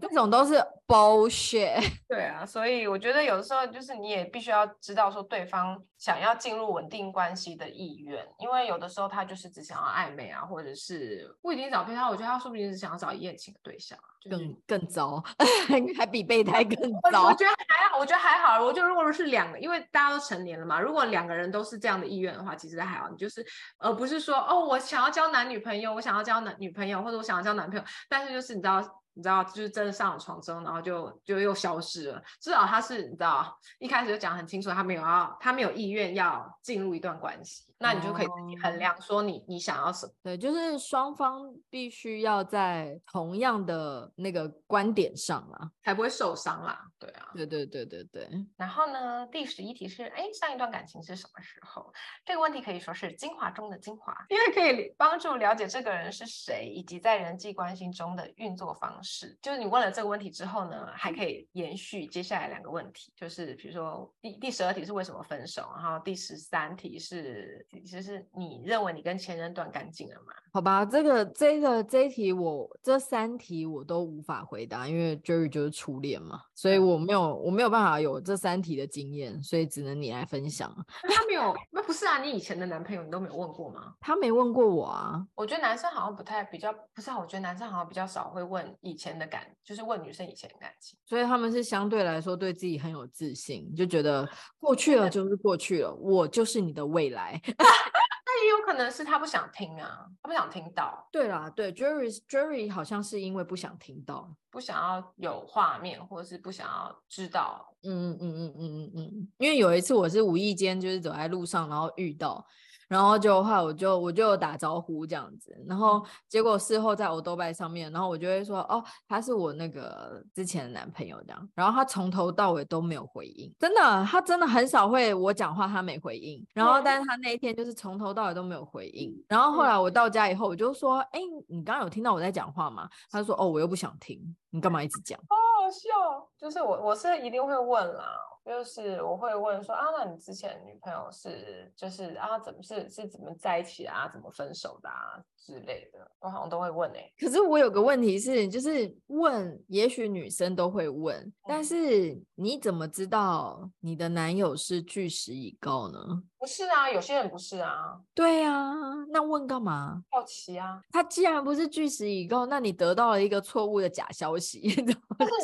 这种都是 bullshit。对啊，所以我觉得有的时候就是你也必须要知道说对方想要进入稳定关系的意愿，因为有的时候他就是只想要暧昧啊，或者是不一定找备胎，我觉得他说不定是想要找一夜情的对象，更、就是、更糟，还比备胎更糟。我觉得还好，我觉得还好。我觉得如果是两个，因为大家都成年了嘛，如果两个人都是这样的意愿的话，其实还好。你就是而不是说哦，我想要交男女朋友，我想要交男女朋友，或者我想要交男朋友，但是就是你知道。你知道，就是真的上了床之后，然后就就又消失了。至少他是，你知道，一开始就讲很清楚，他没有要，他没有意愿要进入一段关系。那你就可以自己衡量，说你你想要什么？对，就是双方必须要在同样的那个观点上啦，才不会受伤啦。对啊，对对对对对。然后呢，第十一题是，哎，上一段感情是什么时候？这个问题可以说是精华中的精华，因为可以帮助了解这个人是谁，以及在人际关系中的运作方式。就是你问了这个问题之后呢，还可以延续接下来两个问题，就是比如说第第十二题是为什么分手，然后第十三题是。其实你认为你跟前任断干净了吗？好吧，这个这个这一题我这三题我都无法回答，因为 Jerry 就是初恋嘛，所以我没有我没有办法有这三题的经验，所以只能你来分享。他没有？那不是啊？你以前的男朋友你都没有问过吗？他没问过我啊。我觉得男生好像不太比较不是啊，我觉得男生好像比较少会问以前的感，就是问女生以前的感情，所以他们是相对来说对自己很有自信，就觉得过去了就是过去了，我就是你的未来。那也有可能是他不想听啊，他不想听到。对啦，对，Jerry Jerry 好像是因为不想听到，不想要有画面，或者是不想要知道。嗯嗯嗯嗯嗯嗯，因为有一次我是无意间就是走在路上，然后遇到。然后就后来我就我就打招呼这样子，然后结果事后在欧豆拜上面，然后我就会说哦，他是我那个之前的男朋友这样，然后他从头到尾都没有回应，真的，他真的很少会我讲话他没回应，然后但是他那一天就是从头到尾都没有回应，然后后来我到家以后我就说，哎，你刚刚有听到我在讲话吗？他就说哦，我又不想听，你干嘛一直讲？好好笑，就是我我是一定会问啦。就是我会问说啊，那你之前女朋友是就是啊，怎么是是怎么在一起啊，怎么分手的啊之类的，我好像都会问哎、欸。可是我有个问题是，就是问，也许女生都会问，嗯、但是你怎么知道你的男友是据实以告呢？不是啊，有些人不是啊。对啊，那问干嘛？好奇啊。他既然不是据实以告，那你得到了一个错误的假消息，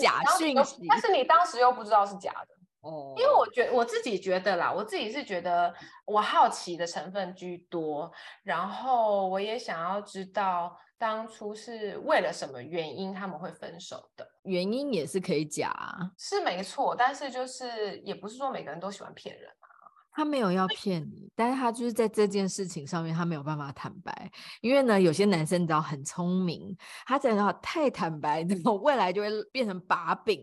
假讯息。但是你当时又不知道是假的。哦，因为我觉我自己觉得啦，我自己是觉得我好奇的成分居多，然后我也想要知道当初是为了什么原因他们会分手的，原因也是可以假啊，是没错，但是就是也不是说每个人都喜欢骗人。他没有要骗你，但是他就是在这件事情上面，他没有办法坦白，因为呢，有些男生你知道很聪明，他只要太坦白，然后未来就会变成把柄。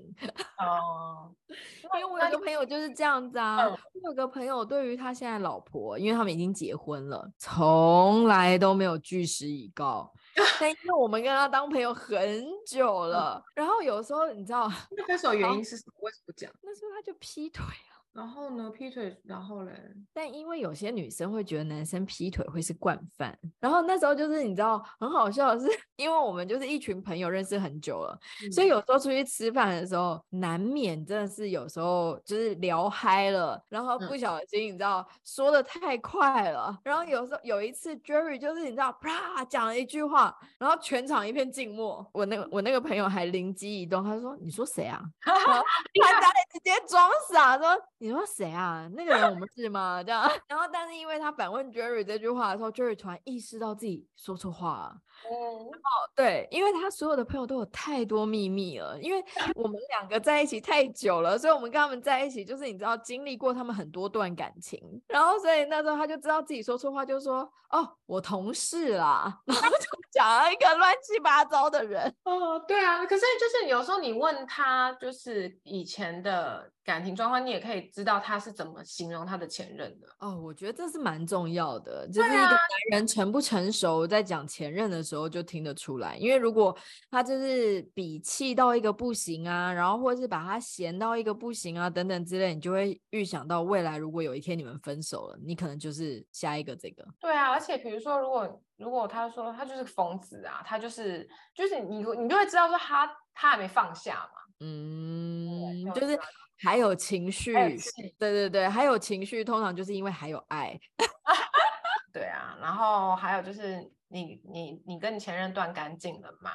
哦，因为我有个朋友就是这样子啊，嗯、我有个朋友对于他现在老婆，因为他们已经结婚了，从来都没有据实以告，但因为我们跟他当朋友很久了，然后有时候你知道，那分手原因是什么？为什么不讲？那时候他就劈腿啊。然后呢，劈腿，然后嘞？但因为有些女生会觉得男生劈腿会是惯犯，然后那时候就是你知道很好笑的是，因为我们就是一群朋友认识很久了，嗯、所以有时候出去吃饭的时候，难免真的是有时候就是聊嗨了，然后不小心你知道、嗯、说的太快了，然后有时候有一次 Jerry 就是你知道啪讲了一句话，然后全场一片静默，我那个我那个朋友还灵机一动，他说：“你说谁啊？”然后 他在 直接装傻说。你说谁啊？那个人我们是吗？这样，然后但是因为他反问 Jerry 这句话的时候，Jerry 突然意识到自己说错话了。哦，对，因为他所有的朋友都有太多秘密了，因为 我们两个在一起太久了，所以我们跟他们在一起，就是你知道经历过他们很多段感情，然后所以那时候他就知道自己说错话，就说哦，我同事啦，然后就讲了一个乱七八糟的人。哦，对啊，可是就是有时候你问他，就是以前的感情状况，你也可以知道他是怎么形容他的前任的。哦，我觉得这是蛮重要的，就是一个男人成不成熟，在讲前任的时候。就听得出来，因为如果他就是比气到一个不行啊，然后或者是把他嫌到一个不行啊，等等之类，你就会预想到未来如果有一天你们分手了，你可能就是下一个这个。对啊，而且比如说，如果如果他说他就是疯子啊，他就是就是你你就会知道说他他还没放下嘛，嗯，就是还有情绪，对对对，还有情绪，通常就是因为还有爱，对啊，然后还有就是。你你你跟你前任断干净了吗？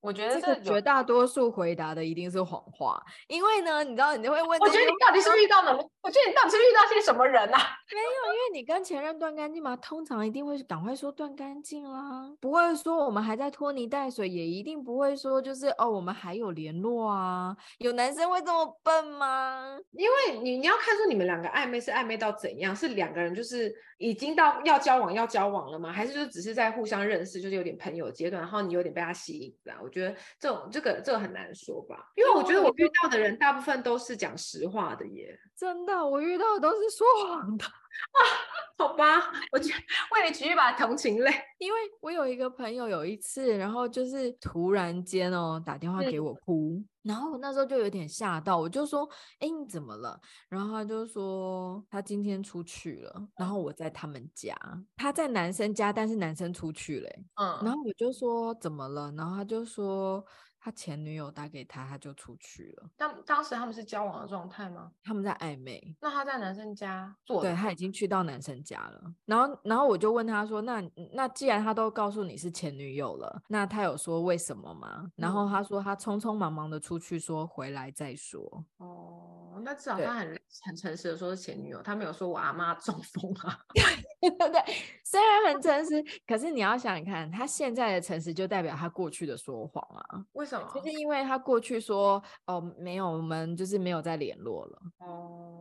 我觉得这个绝大多数回答的一定是谎话，因为呢，你知道你就会问，我觉得你到底是遇到了，我觉得你到底是遇到些什么人啊？没有，因为你跟前任断干净嘛？通常一定会赶快说断干净啦，不会说我们还在拖泥带水，也一定不会说就是哦我们还有联络啊。有男生会这么笨吗？因为你你要看出你们两个暧昧是暧昧到怎样，是两个人就是已经到要交往要交往了吗？还是就只是在互相。相认识就是有点朋友阶段，然后你有点被他吸引，这样。我觉得这种这个这个很难说吧，因为我觉得我遇到的人大部分都是讲实话的耶，真的，我遇到的都是说谎的。啊，好吧，我觉得 为你举一把同情泪，因为我有一个朋友有一次，然后就是突然间哦打电话给我哭。嗯然后我那时候就有点吓到，我就说：“哎，你怎么了？”然后他就说：“他今天出去了。”然后我在他们家，他在男生家，但是男生出去了。嗯。然后我就说：“怎么了？”然后他就说。他前女友打给他，他就出去了。当当时他们是交往的状态吗？他们在暧昧。那他在男生家做？对，他已经去到男生家了。然后，然后我就问他说：“那那既然他都告诉你是前女友了，那他有说为什么吗？”然后他说他匆匆忙忙的出去，说回来再说。哦，那至少他很很诚实的说是前女友，他没有说我阿妈中风啊。对 对，虽然很诚实，可是你要想想看，他现在的诚实就代表他过去的说谎啊。为什么？就是因为他过去说哦，没有，我们就是没有再联络了。哦。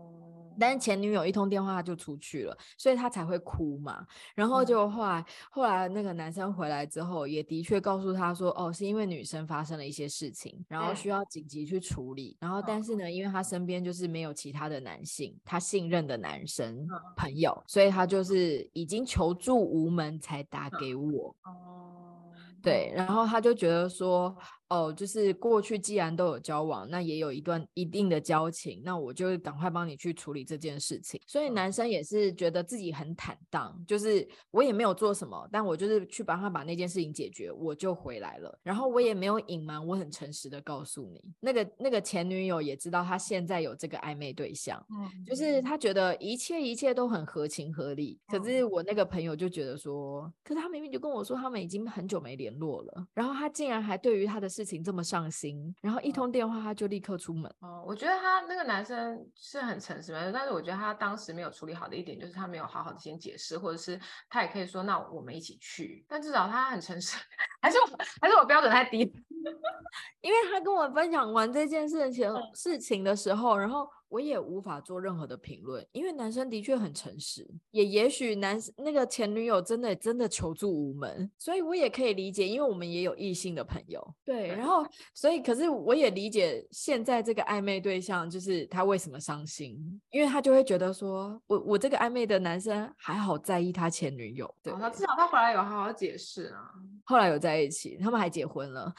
但是前女友一通电话他就出去了，所以他才会哭嘛。然后就后来，嗯、后来那个男生回来之后，也的确告诉他说，哦，是因为女生发生了一些事情，然后需要紧急去处理。然后但是呢，因为他身边就是没有其他的男性，他信任的男生朋友，所以他就是已经求助无门才打给我。哦，对，然后他就觉得说。哦，就是过去既然都有交往，那也有一段一定的交情，那我就赶快帮你去处理这件事情。所以男生也是觉得自己很坦荡，就是我也没有做什么，但我就是去帮他把那件事情解决，我就回来了。然后我也没有隐瞒，我很诚实的告诉你，那个那个前女友也知道他现在有这个暧昧对象，嗯，就是他觉得一切一切都很合情合理。可是我那个朋友就觉得说，可是他明明就跟我说他们已经很久没联络了，然后他竟然还对于他的事。事情这么上心，然后一通电话他就立刻出门。哦，我觉得他那个男生是很诚实的，但是我觉得他当时没有处理好的一点就是他没有好好的先解释，或者是他也可以说那我们一起去，但至少他很诚实，还是我还是我标准太低，因为他跟我分享完这件事情事情的时候，然后。我也无法做任何的评论，因为男生的确很诚实，也也许男那个前女友真的真的求助无门，所以我也可以理解，因为我们也有异性的朋友，对，然后所以可是我也理解现在这个暧昧对象就是他为什么伤心，因为他就会觉得说我我这个暧昧的男生还好在意他前女友，对，那至少他回来有好好解释啊，后来有在一起，他们还结婚了，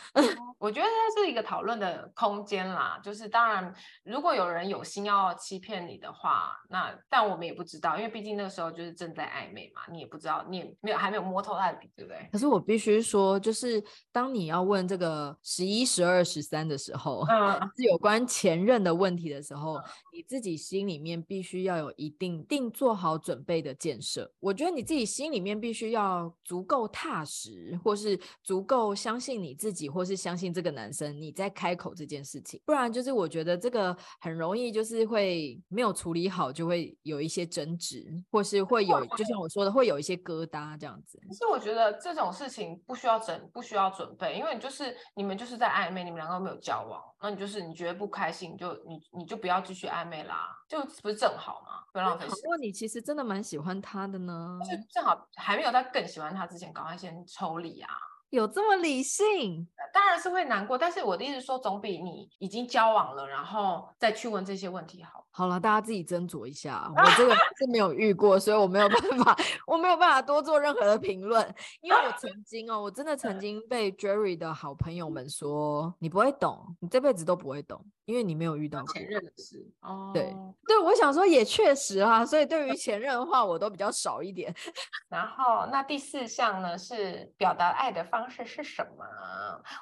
我觉得这是一个讨论的空间啦，就是当然如果有人有心。心要欺骗你的话，那但我们也不知道，因为毕竟那个时候就是正在暧昧嘛，你也不知道，你也没有还没有摸透他的底，对不对？可是我必须说，就是当你要问这个十一、十二、十三的时候，嗯，是有关前任的问题的时候，嗯，你自己心里面必须要有一定定做好准备的建设。我觉得你自己心里面必须要足够踏实，或是足够相信你自己，或是相信这个男生，你在开口这件事情，不然就是我觉得这个很容易就是会没有处理好，就会有一些争执，或是会有，就像我说的，会有一些疙瘩这样子。可是我觉得这种事情不需要整，不需要准备，因为你就是你们就是在暧昧，你们两个没有交往，那你就是你觉得不开心，就你你就不要继续暧昧啦，就不是正好吗？不要浪费。如果你其实真的蛮喜欢他的呢，就正好还没有在更喜欢他之前，赶快先抽离啊。有这么理性？当然是会难过，但是我的意思说，总比你已经交往了，然后再去问这些问题好。好了，大家自己斟酌一下。我这个 是没有遇过，所以我没有办法，我没有办法多做任何的评论。因为我曾 经哦，我真的曾经被 Jerry 的好朋友们说，你不会懂，你这辈子都不会懂，因为你没有遇到过前任的事。哦，对对，我想说也确实啊，所以对于前任的话，我都比较少一点。然后那第四项呢，是表达爱的方式是什么？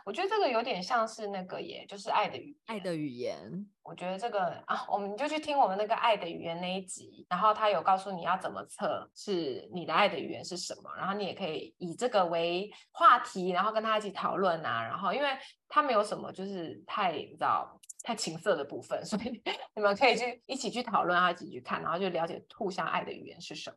我觉得这个有点像是那个，也就是爱的语爱的语言。我觉得这个啊，我们就去听我们那个爱的语言那一集，然后他有告诉你要怎么测是你的爱的语言是什么，然后你也可以以这个为话题，然后跟他一起讨论啊。然后因为他没有什么就是太你知道太情色的部分，所以 你们可以去一起去讨论，啊，一起去看，然后就了解互相爱的语言是什么。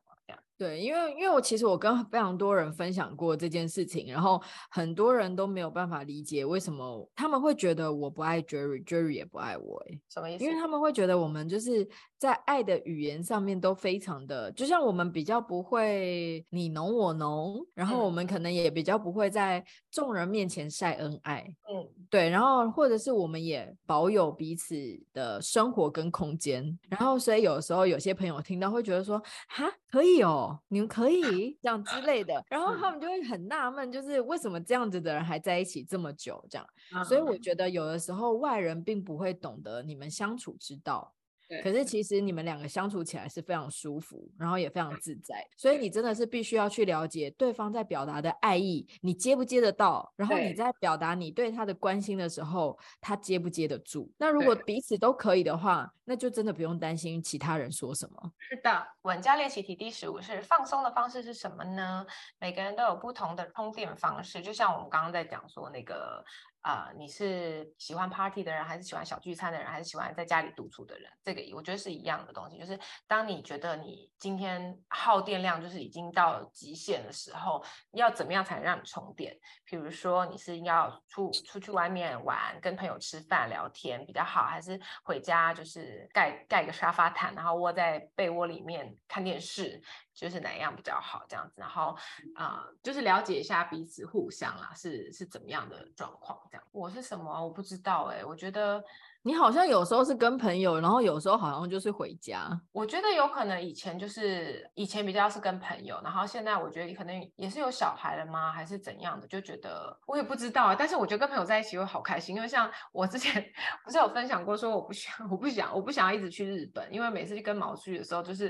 对，因为因为我其实我跟非常多人分享过这件事情，然后很多人都没有办法理解为什么他们会觉得我不爱 Jerry，Jerry 也不爱我，哎，什么意思？因为他们会觉得我们就是在爱的语言上面都非常的，就像我们比较不会你侬我侬，然后我们可能也比较不会在众人面前晒恩爱，嗯，对，然后或者是我们也保有彼此的生活跟空间，然后所以有时候有些朋友听到会觉得说，哈，可以哦。你们可以这样之类的，然后他们就会很纳闷，就是为什么这样子的人还在一起这么久？这样，所以我觉得有的时候外人并不会懂得你们相处之道。可是其实你们两个相处起来是非常舒服，然后也非常自在，所以你真的是必须要去了解对方在表达的爱意，你接不接得到？然后你在表达你对他的关心的时候，他接不接得住？那如果彼此都可以的话，那就真的不用担心其他人说什么。是的，稳家练习题第十五是放松的方式是什么呢？每个人都有不同的充电方式，就像我们刚刚在讲说那个。啊、你是喜欢 party 的人，还是喜欢小聚餐的人，还是喜欢在家里独处的人？这个我觉得是一样的东西，就是当你觉得你今天耗电量就是已经到极限的时候，要怎么样才能让你充电？比如说你是要出出去外面玩，跟朋友吃饭聊天比较好，还是回家就是盖盖个沙发毯，然后窝在被窝里面看电视？就是哪样比较好，这样子，然后啊、就是了解一下彼此互相啊，是是怎么样的状况，这样。我是什么？我不知道哎、我觉得。你好像有时候是跟朋友，然后有时候好像就是回家。我觉得有可能以前就是以前比较是跟朋友，然后现在我觉得可能也是有小孩了吗，还是怎样的？就觉得我也不知道。但是我觉得跟朋友在一起会好开心，因为像我之前不是有分享过，说我不想，我不想，我不想要一直去日本，因为每次去跟毛出去的时候，就是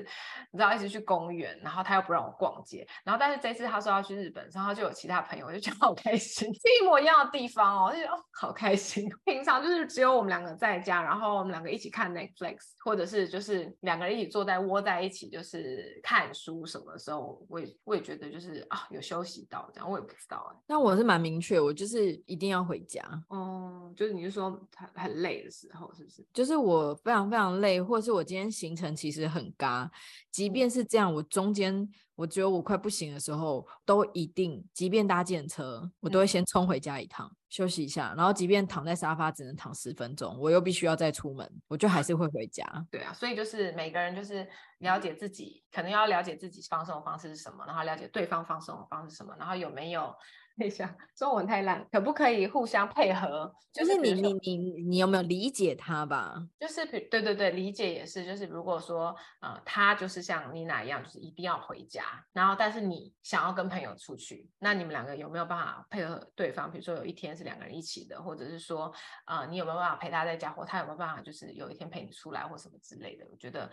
你知道一直去公园，然后他又不让我逛街，然后但是这次他说要去日本，然后就有其他朋友，我就觉得好开心，一模一样的地方哦，就觉得好开心。平常就是只有我们两个。在家，然后我们两个一起看 Netflix，或者是就是两个人一起坐在窝在一起，就是看书什么的时候，我也我也觉得就是啊有休息到这样，我也不知道哎。那我是蛮明确，我就是一定要回家。哦、嗯，就是你是说很很累的时候，是不是？就是我非常非常累，或者是我今天行程其实很嘎，即便是这样，我中间。我觉得我快不行的时候，都一定，即便搭计程车，我都会先冲回家一趟，嗯、休息一下。然后，即便躺在沙发只能躺十分钟，我又必须要再出门，我就还是会回家。对啊，所以就是每个人就是了解自己，可能要了解自己放松的方式是什么，然后了解对方放松的方式是什么，然后有没有一下，中文太烂，可不可以互相配合？就是你你你你有没有理解他吧？就是比对对对，理解也是。就是如果说呃，他就是像妮娜一样，就是一定要回家，然后但是你想要跟朋友出去，那你们两个有没有办法配合对方？比如说有一天是两个人一起的，或者是说呃，你有没有办法陪他在家，或他有没有办法就是有一天陪你出来或什么之类的？我觉得。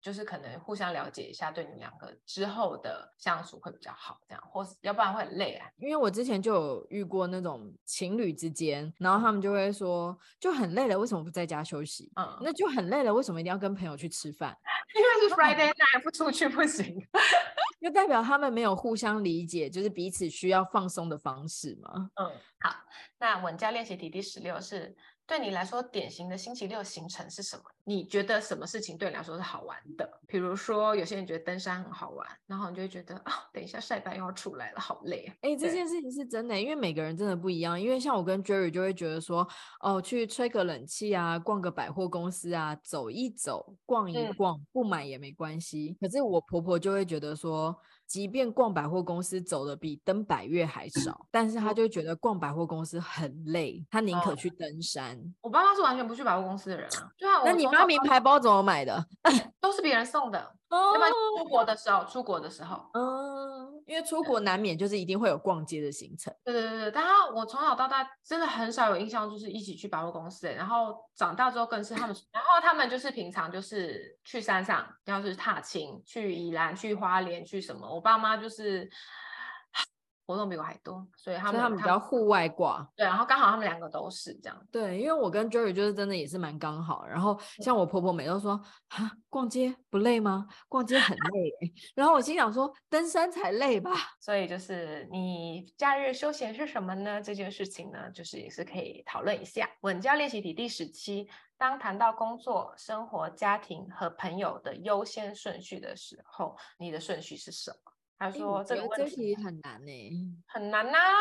就是可能互相了解一下，对你们两个之后的相处会比较好，这样，或是要不然会很累啊。因为我之前就有遇过那种情侣之间，然后他们就会说，就很累了，为什么不在家休息？嗯，那就很累了，为什么一定要跟朋友去吃饭？因为是 Friday night，不出去不行，就代表他们没有互相理解，就是彼此需要放松的方式嘛。嗯，好，那稳教练习题第十六是。对你来说，典型的星期六行程是什么？你觉得什么事情对你来说是好玩的？比如说，有些人觉得登山很好玩，然后你就会觉得啊，等一下晒斑又要出来了，好累啊！哎，这件事情是真的，因为每个人真的不一样。因为像我跟 Jerry 就会觉得说，哦，去吹个冷气啊，逛个百货公司啊，走一走，逛一逛，嗯、不买也没关系。可是我婆婆就会觉得说。即便逛百货公司走的比登百越还少，但是他就觉得逛百货公司很累，他宁可去登山。哦、我爸妈是完全不去百货公司的人啊。对啊，那你妈名牌包怎么买的？都是别人送的。哦，出国的时候，出国的时候，嗯，因为出国难免就是一定会有逛街的行程。对对对对，但是我从小到大真的很少有印象，就是一起去百货公司。然后长大之后更是他们，然后他们就是平常就是去山上，要是踏青，去宜兰，去花莲，去什么，我爸妈就是。活动比我还多，所以他们他们比较户外挂。对，然后刚好他们两个都是这样。对，因为我跟 Jerry 就是真的也是蛮刚好。然后像我婆婆每次都说：“啊，逛街不累吗？逛街很累。”然后我心想说：“登山才累吧？”所以就是你假日休闲是什么呢？这件事情呢，就是也是可以讨论一下。稳教练习题第十期：当谈到工作、生活、家庭和朋友的优先顺序的时候，你的顺序是什么？他说：“这个问题很难呢、欸，很难呐、啊。”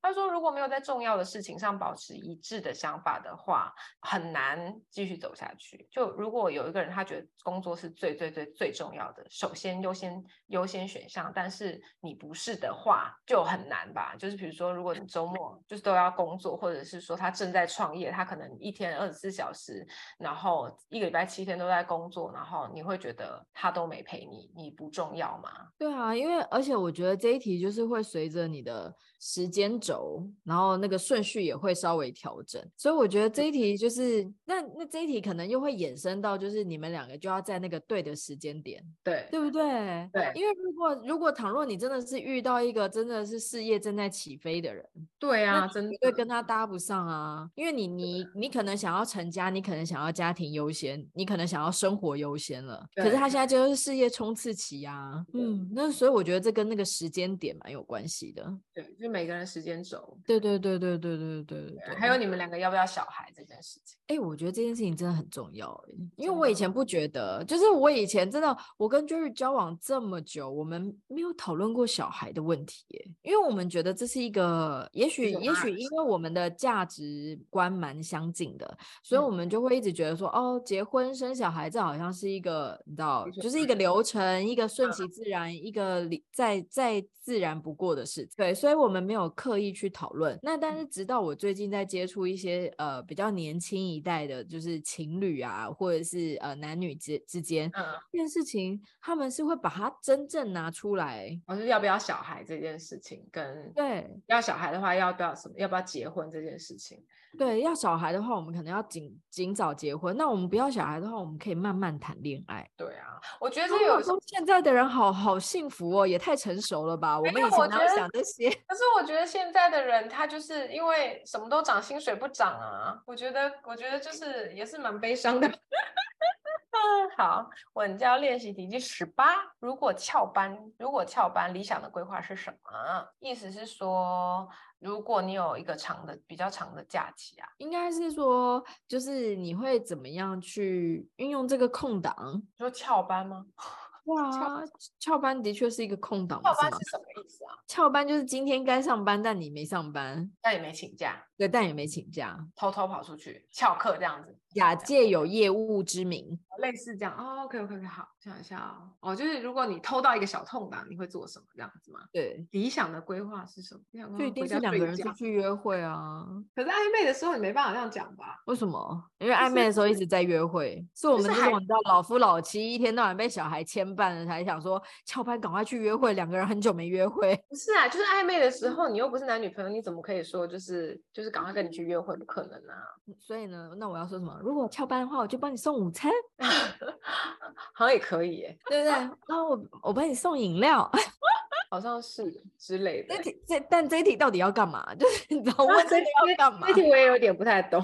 他说：“如果没有在重要的事情上保持一致的想法的话，很难继续走下去。就如果有一个人他觉得工作是最最最最重要的，首先优先优先选项，但是你不是的话，就很难吧？就是比如说，如果你周末就是都要工作，或者是说他正在创业，他可能一天二十四小时，然后一个礼拜七天都在工作，然后你会觉得他都没陪你，你不重要吗？对啊，因为。而且我觉得这一题就是会随着你的时间轴，然后那个顺序也会稍微调整。所以我觉得这一题就是那那这一题可能又会衍生到就是你们两个就要在那个对的时间点，对对不对？对，因为如果如果倘若你真的是遇到一个真的是事业正在起飞的人，对啊，真的会跟他搭不上啊。因为你你你可能想要成家，你可能想要家庭优先，你可能想要生活优先了。可是他现在就是事业冲刺期啊。嗯，那所以我觉得。这跟那个时间点蛮有关系的，对，就每个人时间轴，对对对对对对对对，还有你们两个要不要小孩这件事情，哎，我觉得这件事情真的很重要，因为我以前不觉得，就是我以前真的，我跟 Jerry 交往这么久，我们没有讨论过小孩的问题，因为我们觉得这是一个，也许也许因为我们的价值观蛮相近的，所以我们就会一直觉得说，哦，结婚生小孩这好像是一个，你知道，就是一个流程，一个顺其自然，一个理。再再自然不过的事情，对，所以我们没有刻意去讨论。那但是直到我最近在接触一些呃比较年轻一代的，就是情侣啊，或者是呃男女之之间，嗯，这件事情他们是会把它真正拿出来，我说要不要小孩这件事情，跟对要小孩的话要不要什么，要不要结婚这件事情。对，要小孩的话，我们可能要尽尽早结婚。那我们不要小孩的话，我们可以慢慢谈恋爱。对啊，我觉得这有时候现在的人好好幸福哦，也太成熟了吧？我们以前哪有想这些？可是我觉得现在的人他就是因为什么都涨，薪水不涨啊。我觉得，我觉得就是也是蛮悲伤的。好，稳教练习题第十八，如果翘班，如果翘班，理想的规划是什么？意思是说。如果你有一个长的、比较长的假期啊，应该是说，就是你会怎么样去运用这个空档？说翘班吗？哇，翘班的确是一个空档，翘班是什么意思啊？翘班就是今天该上班，但你没上班，但也没请假，对，但也没请假，偷偷跑出去翘课这样子，假借有业务之名，类似这样。哦 okay, okay, okay, 好，想一下哦。哦，就是如果你偷到一个小痛档，你会做什么这样子吗？对，理想的规划是什么？就一定是两个人出去约会啊。可是暧昧的时候你没办法这样讲吧？为什么？因为暧昧的时候一直在约会，是，是我们这种你知道老夫老妻一天到晚被小孩牵绊了，才想说翘班赶快去约会。两个人很久没约会，不是啊，就是暧昧的时候，你又不是男女朋友，你怎么可以说就是就是赶快跟你去约会？不可能啊！所以呢，那我要说什么？如果翘班的话，我就帮你送午餐，好像也可以耶，对不对？然后我我帮你送饮料。好像是之类的。这题这但这一题到底要干嘛？就是你知道问这题要干嘛？这题我也有点不太懂，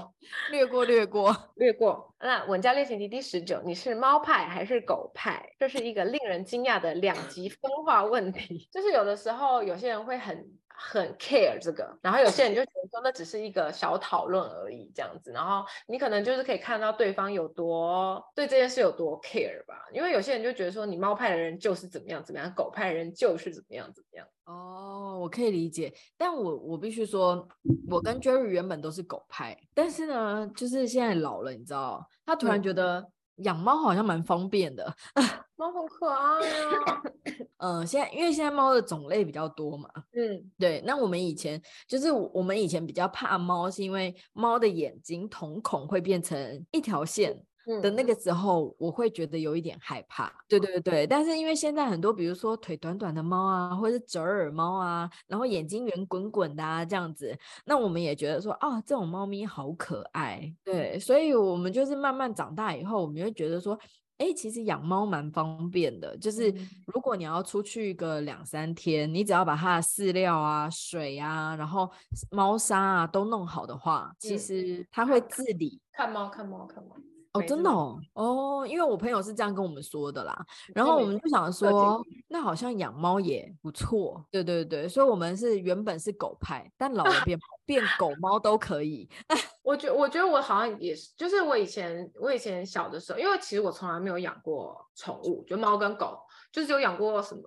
略过略过略过。那稳交练习题第十九，你是猫派还是狗派？这是一个令人惊讶的两极分化问题。就是有的时候有些人会很。很 care 这个，然后有些人就觉得说那只是一个小讨论而已，这样子，然后你可能就是可以看到对方有多对这件事有多 care 吧，因为有些人就觉得说你猫派的人就是怎么样怎么样，狗派的人就是怎么样怎么样。哦，我可以理解，但我我必须说，我跟 Jerry 原本都是狗派，但是呢，就是现在老了，你知道，他突然觉得养猫好像蛮方便的。猫好可爱啊，嗯，现在因为现在猫的种类比较多嘛，嗯，对。那我们以前就是我们以前比较怕猫，是因为猫的眼睛瞳孔会变成一条线。的那个时候，我会觉得有一点害怕。对对对，但是因为现在很多，比如说腿短短的猫啊，或者是折耳猫啊，然后眼睛圆滚滚的啊，这样子，那我们也觉得说，啊，这种猫咪好可爱。对，所以我们就是慢慢长大以后，我们会觉得说，哎，其实养猫蛮方便的。就是如果你要出去个两三天，你只要把它的饲料啊、水啊，然后猫砂啊都弄好的话，其实它会自理。看猫，看猫，看猫。哦，真的哦，哦，因为我朋友是这样跟我们说的啦，然后我们就想说，那好像养猫也不错，对对对，所以我们是原本是狗派，但老了变变狗猫都可以。我觉我觉得我好像也是，就是我以前我以前小的时候，因为其实我从来没有养过宠物，就猫跟狗，就是有养过什么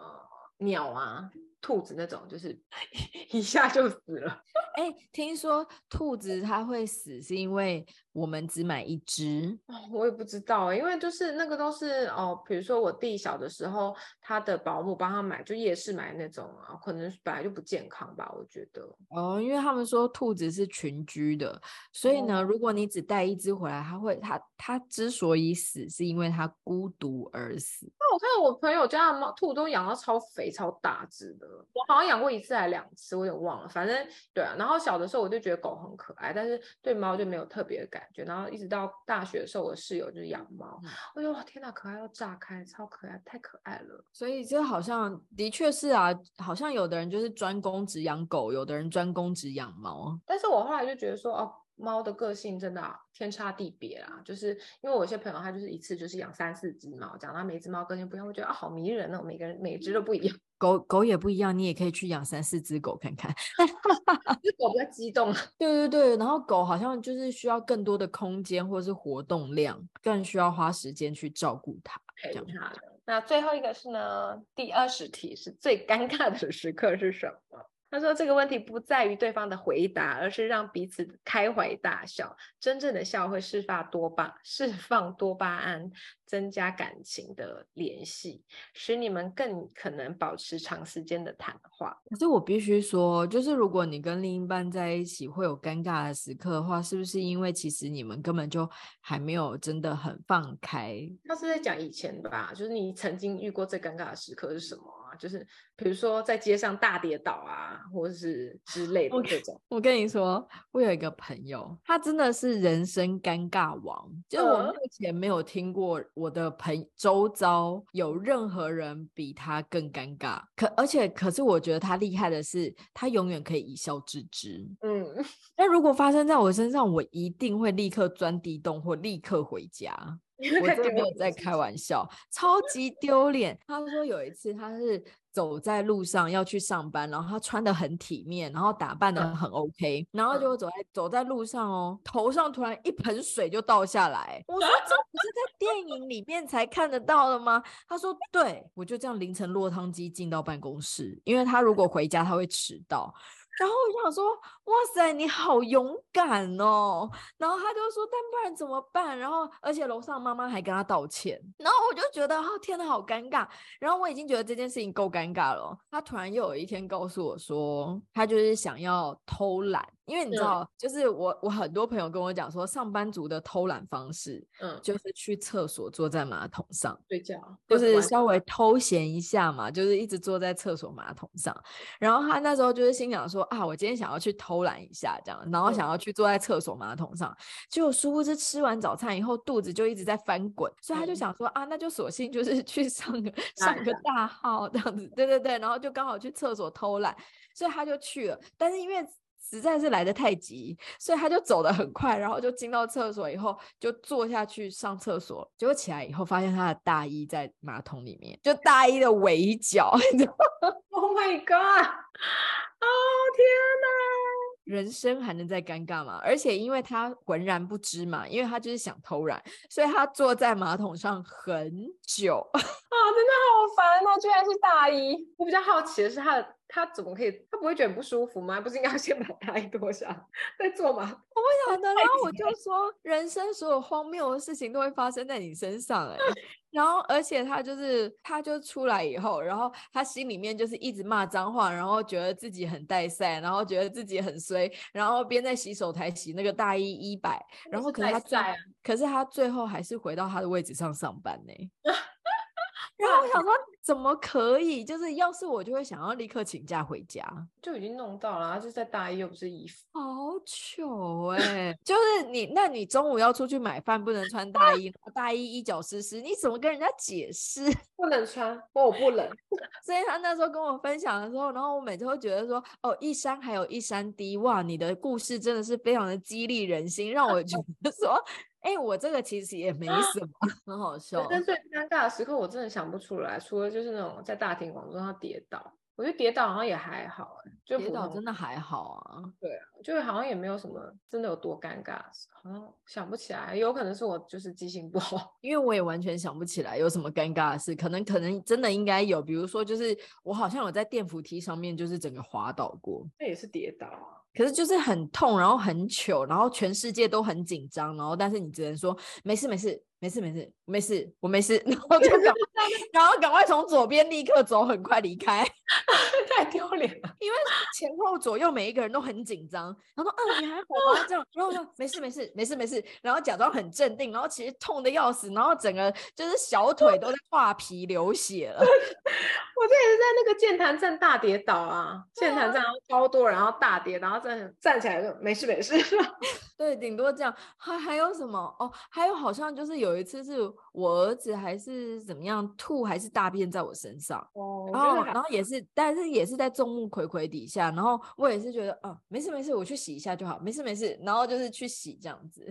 鸟啊。兔子那种就是 一下就死了。哎、欸，听说兔子它会死是因为我们只买一只？我也不知道，因为就是那个都是哦，比如说我弟小的时候，他的保姆帮他买，就夜市买那种啊，可能本来就不健康吧，我觉得。哦，因为他们说兔子是群居的，所以呢，哦、如果你只带一只回来，它会它它之所以死，是因为它孤独而死。那我看到我朋友家的猫兔都养到超肥超大只的。我好像养过一次还两次，我有点忘了。反正对啊，然后小的时候我就觉得狗很可爱，但是对猫就没有特别的感觉。然后一直到大学的时候，我室友就是养猫，哎呦天哪，可爱到炸开，超可爱，太可爱了。所以这好像的确是啊，好像有的人就是专攻只养狗，有的人专攻只养猫。但是我后来就觉得说，哦。猫的个性真的、啊、天差地别啊！就是因为我有些朋友，他就是一次就是养三四只猫，讲他每只猫个性不一样，我觉得啊好迷人哦，每个人每只都不一样。狗狗也不一样，你也可以去养三四只狗看看。狗比较激动。对对对，然后狗好像就是需要更多的空间或是活动量，更需要花时间去照顾它。陪它。那最后一个是呢？第二十题是最尴尬的时刻是什么？他说：“这个问题不在于对方的回答，而是让彼此开怀大笑。真正的笑会释放多巴，释放多巴胺，增加感情的联系，使你们更可能保持长时间的谈话。可是我必须说，就是如果你跟另一半在一起会有尴尬的时刻的话，是不是因为其实你们根本就还没有真的很放开？他是在讲以前吧，就是你曾经遇过最尴尬的时刻是什么？”就是比如说在街上大跌倒啊，或者是之类的这种。我跟你说，我有一个朋友，他真的是人生尴尬王。就是我目前没有听过我的朋周遭有任何人比他更尴尬。可而且可是我觉得他厉害的是，他永远可以一笑置之。嗯，那如果发生在我身上，我一定会立刻钻地洞或立刻回家。我真的没有在开玩笑，超级丢脸。他说有一次他是。走在路上要去上班，然后他穿的很体面，然后打扮的很 OK，然后就走在走在路上哦，头上突然一盆水就倒下来。我说 这不是在电影里面才看得到的吗？他说对，我就这样淋成落汤鸡进到办公室，因为他如果回家他会迟到。然后我想说，哇塞，你好勇敢哦！然后他就说，但不然怎么办？然后而且楼上妈妈还跟他道歉。然后我就觉得，哦天呐，好尴尬。然后我已经觉得这件事情够尴尬了。他突然又有一天告诉我说，他就是想要偷懒。因为你知道，就是我我很多朋友跟我讲说，上班族的偷懒方式，嗯，就是去厕所坐在马桶上睡觉，就是稍微偷闲一下嘛，就是一直坐在厕所马桶上。然后他那时候就是心想说啊，我今天想要去偷懒一下这样，然后想要去坐在厕所马桶上，结果殊不知吃完早餐以后肚子就一直在翻滚，所以他就想说啊，那就索性就是去上个上个大号这样子，对对对，然后就刚好去厕所偷懒，所以他就去了，但是因为。实在是来的太急，所以他就走得很快，然后就进到厕所以后就坐下去上厕所，结果起来以后发现他的大衣在马桶里面，就大衣的围角，你知道吗？Oh my god！哦天哪，人生还能再尴尬吗？而且因为他浑然不知嘛，因为他就是想偷懒，所以他坐在马桶上很久 啊，真的好烦哦！居然是大衣，我比较好奇的是他的。他怎么可以？他不会觉得不舒服吗？不是应该要先把大衣脱下再坐吗？我不晓得。然后我就说，人生所有荒谬的事情都会发生在你身上哎。然后，而且他就是，他就出来以后，然后他心里面就是一直骂脏话，然后觉得自己很带赛，然后觉得自己很衰，然后边在洗手台洗那个大衣衣摆，然后可是他在、啊，可是他最后还是回到他的位置上上班呢。然后我想 说，怎么可以？就是要是我，就会想要立刻请假回家。就已经弄到了，就是在大一又不是衣服，好糗哎、欸！就是你，那你中午要出去买饭，不能穿大衣，大衣衣角湿湿，你怎么跟人家解释？不能穿，我不冷。所以他那时候跟我分享的时候，然后我每次会觉得说，哦，一山还有一山低，哇，你的故事真的是非常的激励人心，让我觉得说。哎、欸，我这个其实也没什么，啊、很好笑。但最尴尬的时刻，我真的想不出来，除了就是那种在大庭广众上跌倒，我觉得跌倒好像也还好，就跌倒真的还好啊。对啊，就好像也没有什么真的有多尴尬，好像想不起来。有可能是我就是记性不好，因为我也完全想不起来有什么尴尬的事。可能可能真的应该有，比如说就是我好像有在电扶梯上面就是整个滑倒过，那也是跌倒啊。可是就是很痛，然后很糗，然后全世界都很紧张，然后但是你只能说没事没事没事没事没事，我没事，然后就赶快，然后赶快从左边立刻走，很快离开，太丢脸了，因为前后左右每一个人都很紧张，然后说啊你还好吗？这样，然后说没事没事没事没事，然后假装很镇定，然后其实痛的要死，然后整个就是小腿都在化皮流血了。我这也是在那个剑潭站大跌倒啊，剑潭站然后超多，然后大跌，然后站站起来就没事没事。对，顶多这样。还还有什么？哦，还有好像就是有一次是我儿子还是怎么样吐还是大便在我身上，哦，然后然后也是，但是也是在众目睽睽底下，然后我也是觉得，啊，没事没事，我去洗一下就好，没事没事，然后就是去洗这样子。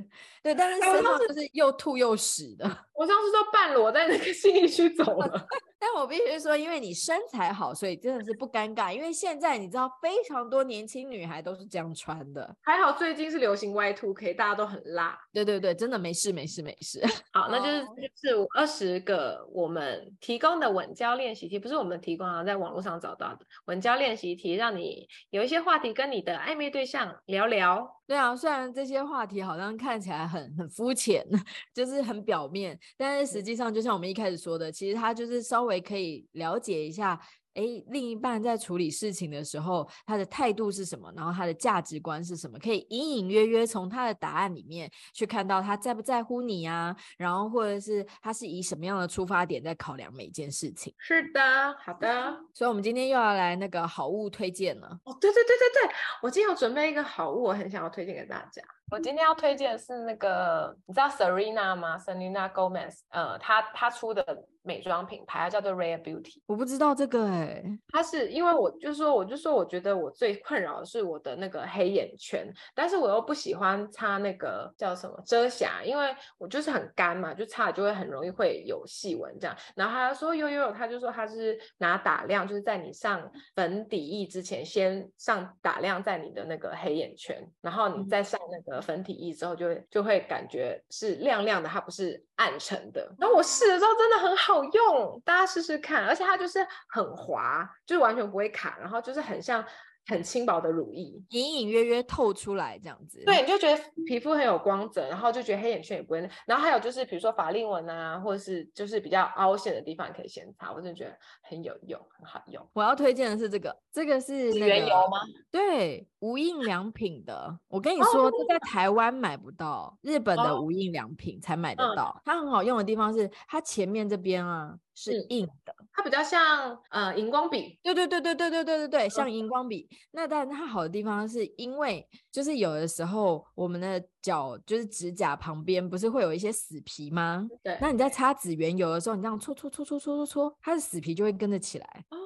对，但是身上就是又吐又屎的。我上次都半裸在那个信义区走了。但我必须说，因为你身材好，所以真的是不尴尬。因为现在你知道，非常多年轻女孩都是这样穿的。还好最近是流行 Y two K，大家都很辣。对对对，真的没事没事没事。好，那就是就是二十个我们提供的稳交练习题，不是我们提供啊，在网络上找到的稳交练习题，让你有一些话题跟你的暧昧对象聊聊。对啊，虽然这些话题好像看起来很很肤浅，就是很表面，但是实际上就像我们一开始说的，其实它就是稍微可以了解一下。哎，另一半在处理事情的时候，他的态度是什么？然后他的价值观是什么？可以隐隐约约从他的答案里面去看到他在不在乎你啊，然后或者是他是以什么样的出发点在考量每件事情。是的，好的。所以，我们今天又要来那个好物推荐了。哦，对对对对对，我今天有准备一个好物，我很想要推荐给大家。我今天要推荐的是那个，你知道 Serena 吗？Serena Gomez，呃，她她出的美妆品牌叫做 Rare Beauty。我不知道这个哎、欸，它是因为我就说，我就说，我觉得我最困扰的是我的那个黑眼圈，但是我又不喜欢擦那个叫什么遮瑕，因为我就是很干嘛，就擦了就会很容易会有细纹这样。然后他说，悠悠，他就说他是拿打亮，就是在你上粉底液之前先上打亮在你的那个黑眼圈，然后你再上那个。粉体液之后就会就会感觉是亮亮的，它不是暗沉的。然后我试了之后真的很好用，大家试试看。而且它就是很滑，就是完全不会卡，然后就是很像。很轻薄的乳液，隐隐约约透出来这样子，对，你就觉得皮肤很有光泽，然后就觉得黑眼圈也不会。然后还有就是，比如说法令纹啊，或者是就是比较凹陷的地方，可以先擦，我真的觉得很有用，很好用。我要推荐的是这个，这个是、那个、原油吗？对，无印良品的。我跟你说，这、哦、在台湾买不到，日本的无印良品才买得到。哦、它很好用的地方是，它前面这边啊。是硬的，它比较像呃荧光笔，对对对对对对对对对，像荧光笔。那但它好的地方是因为就是有的时候我们的脚就是指甲旁边不是会有一些死皮吗？对。那你在擦指缘油的时候，你这样搓搓搓搓搓搓搓，它的死皮就会跟着起来。哦，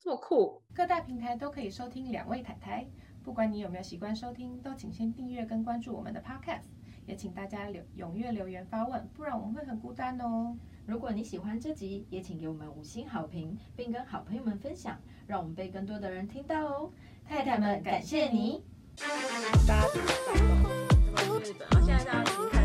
这么酷！各大平台都可以收听两位泰台，不管你有没有习惯收听，都请先订阅跟关注我们的 Podcast。也请大家留踊跃留言发问，不然我们会很孤单哦。如果你喜欢这集，也请给我们五星好评，并跟好朋友们分享，让我们被更多的人听到哦。太太们，感谢你。大家，日本，现在大家。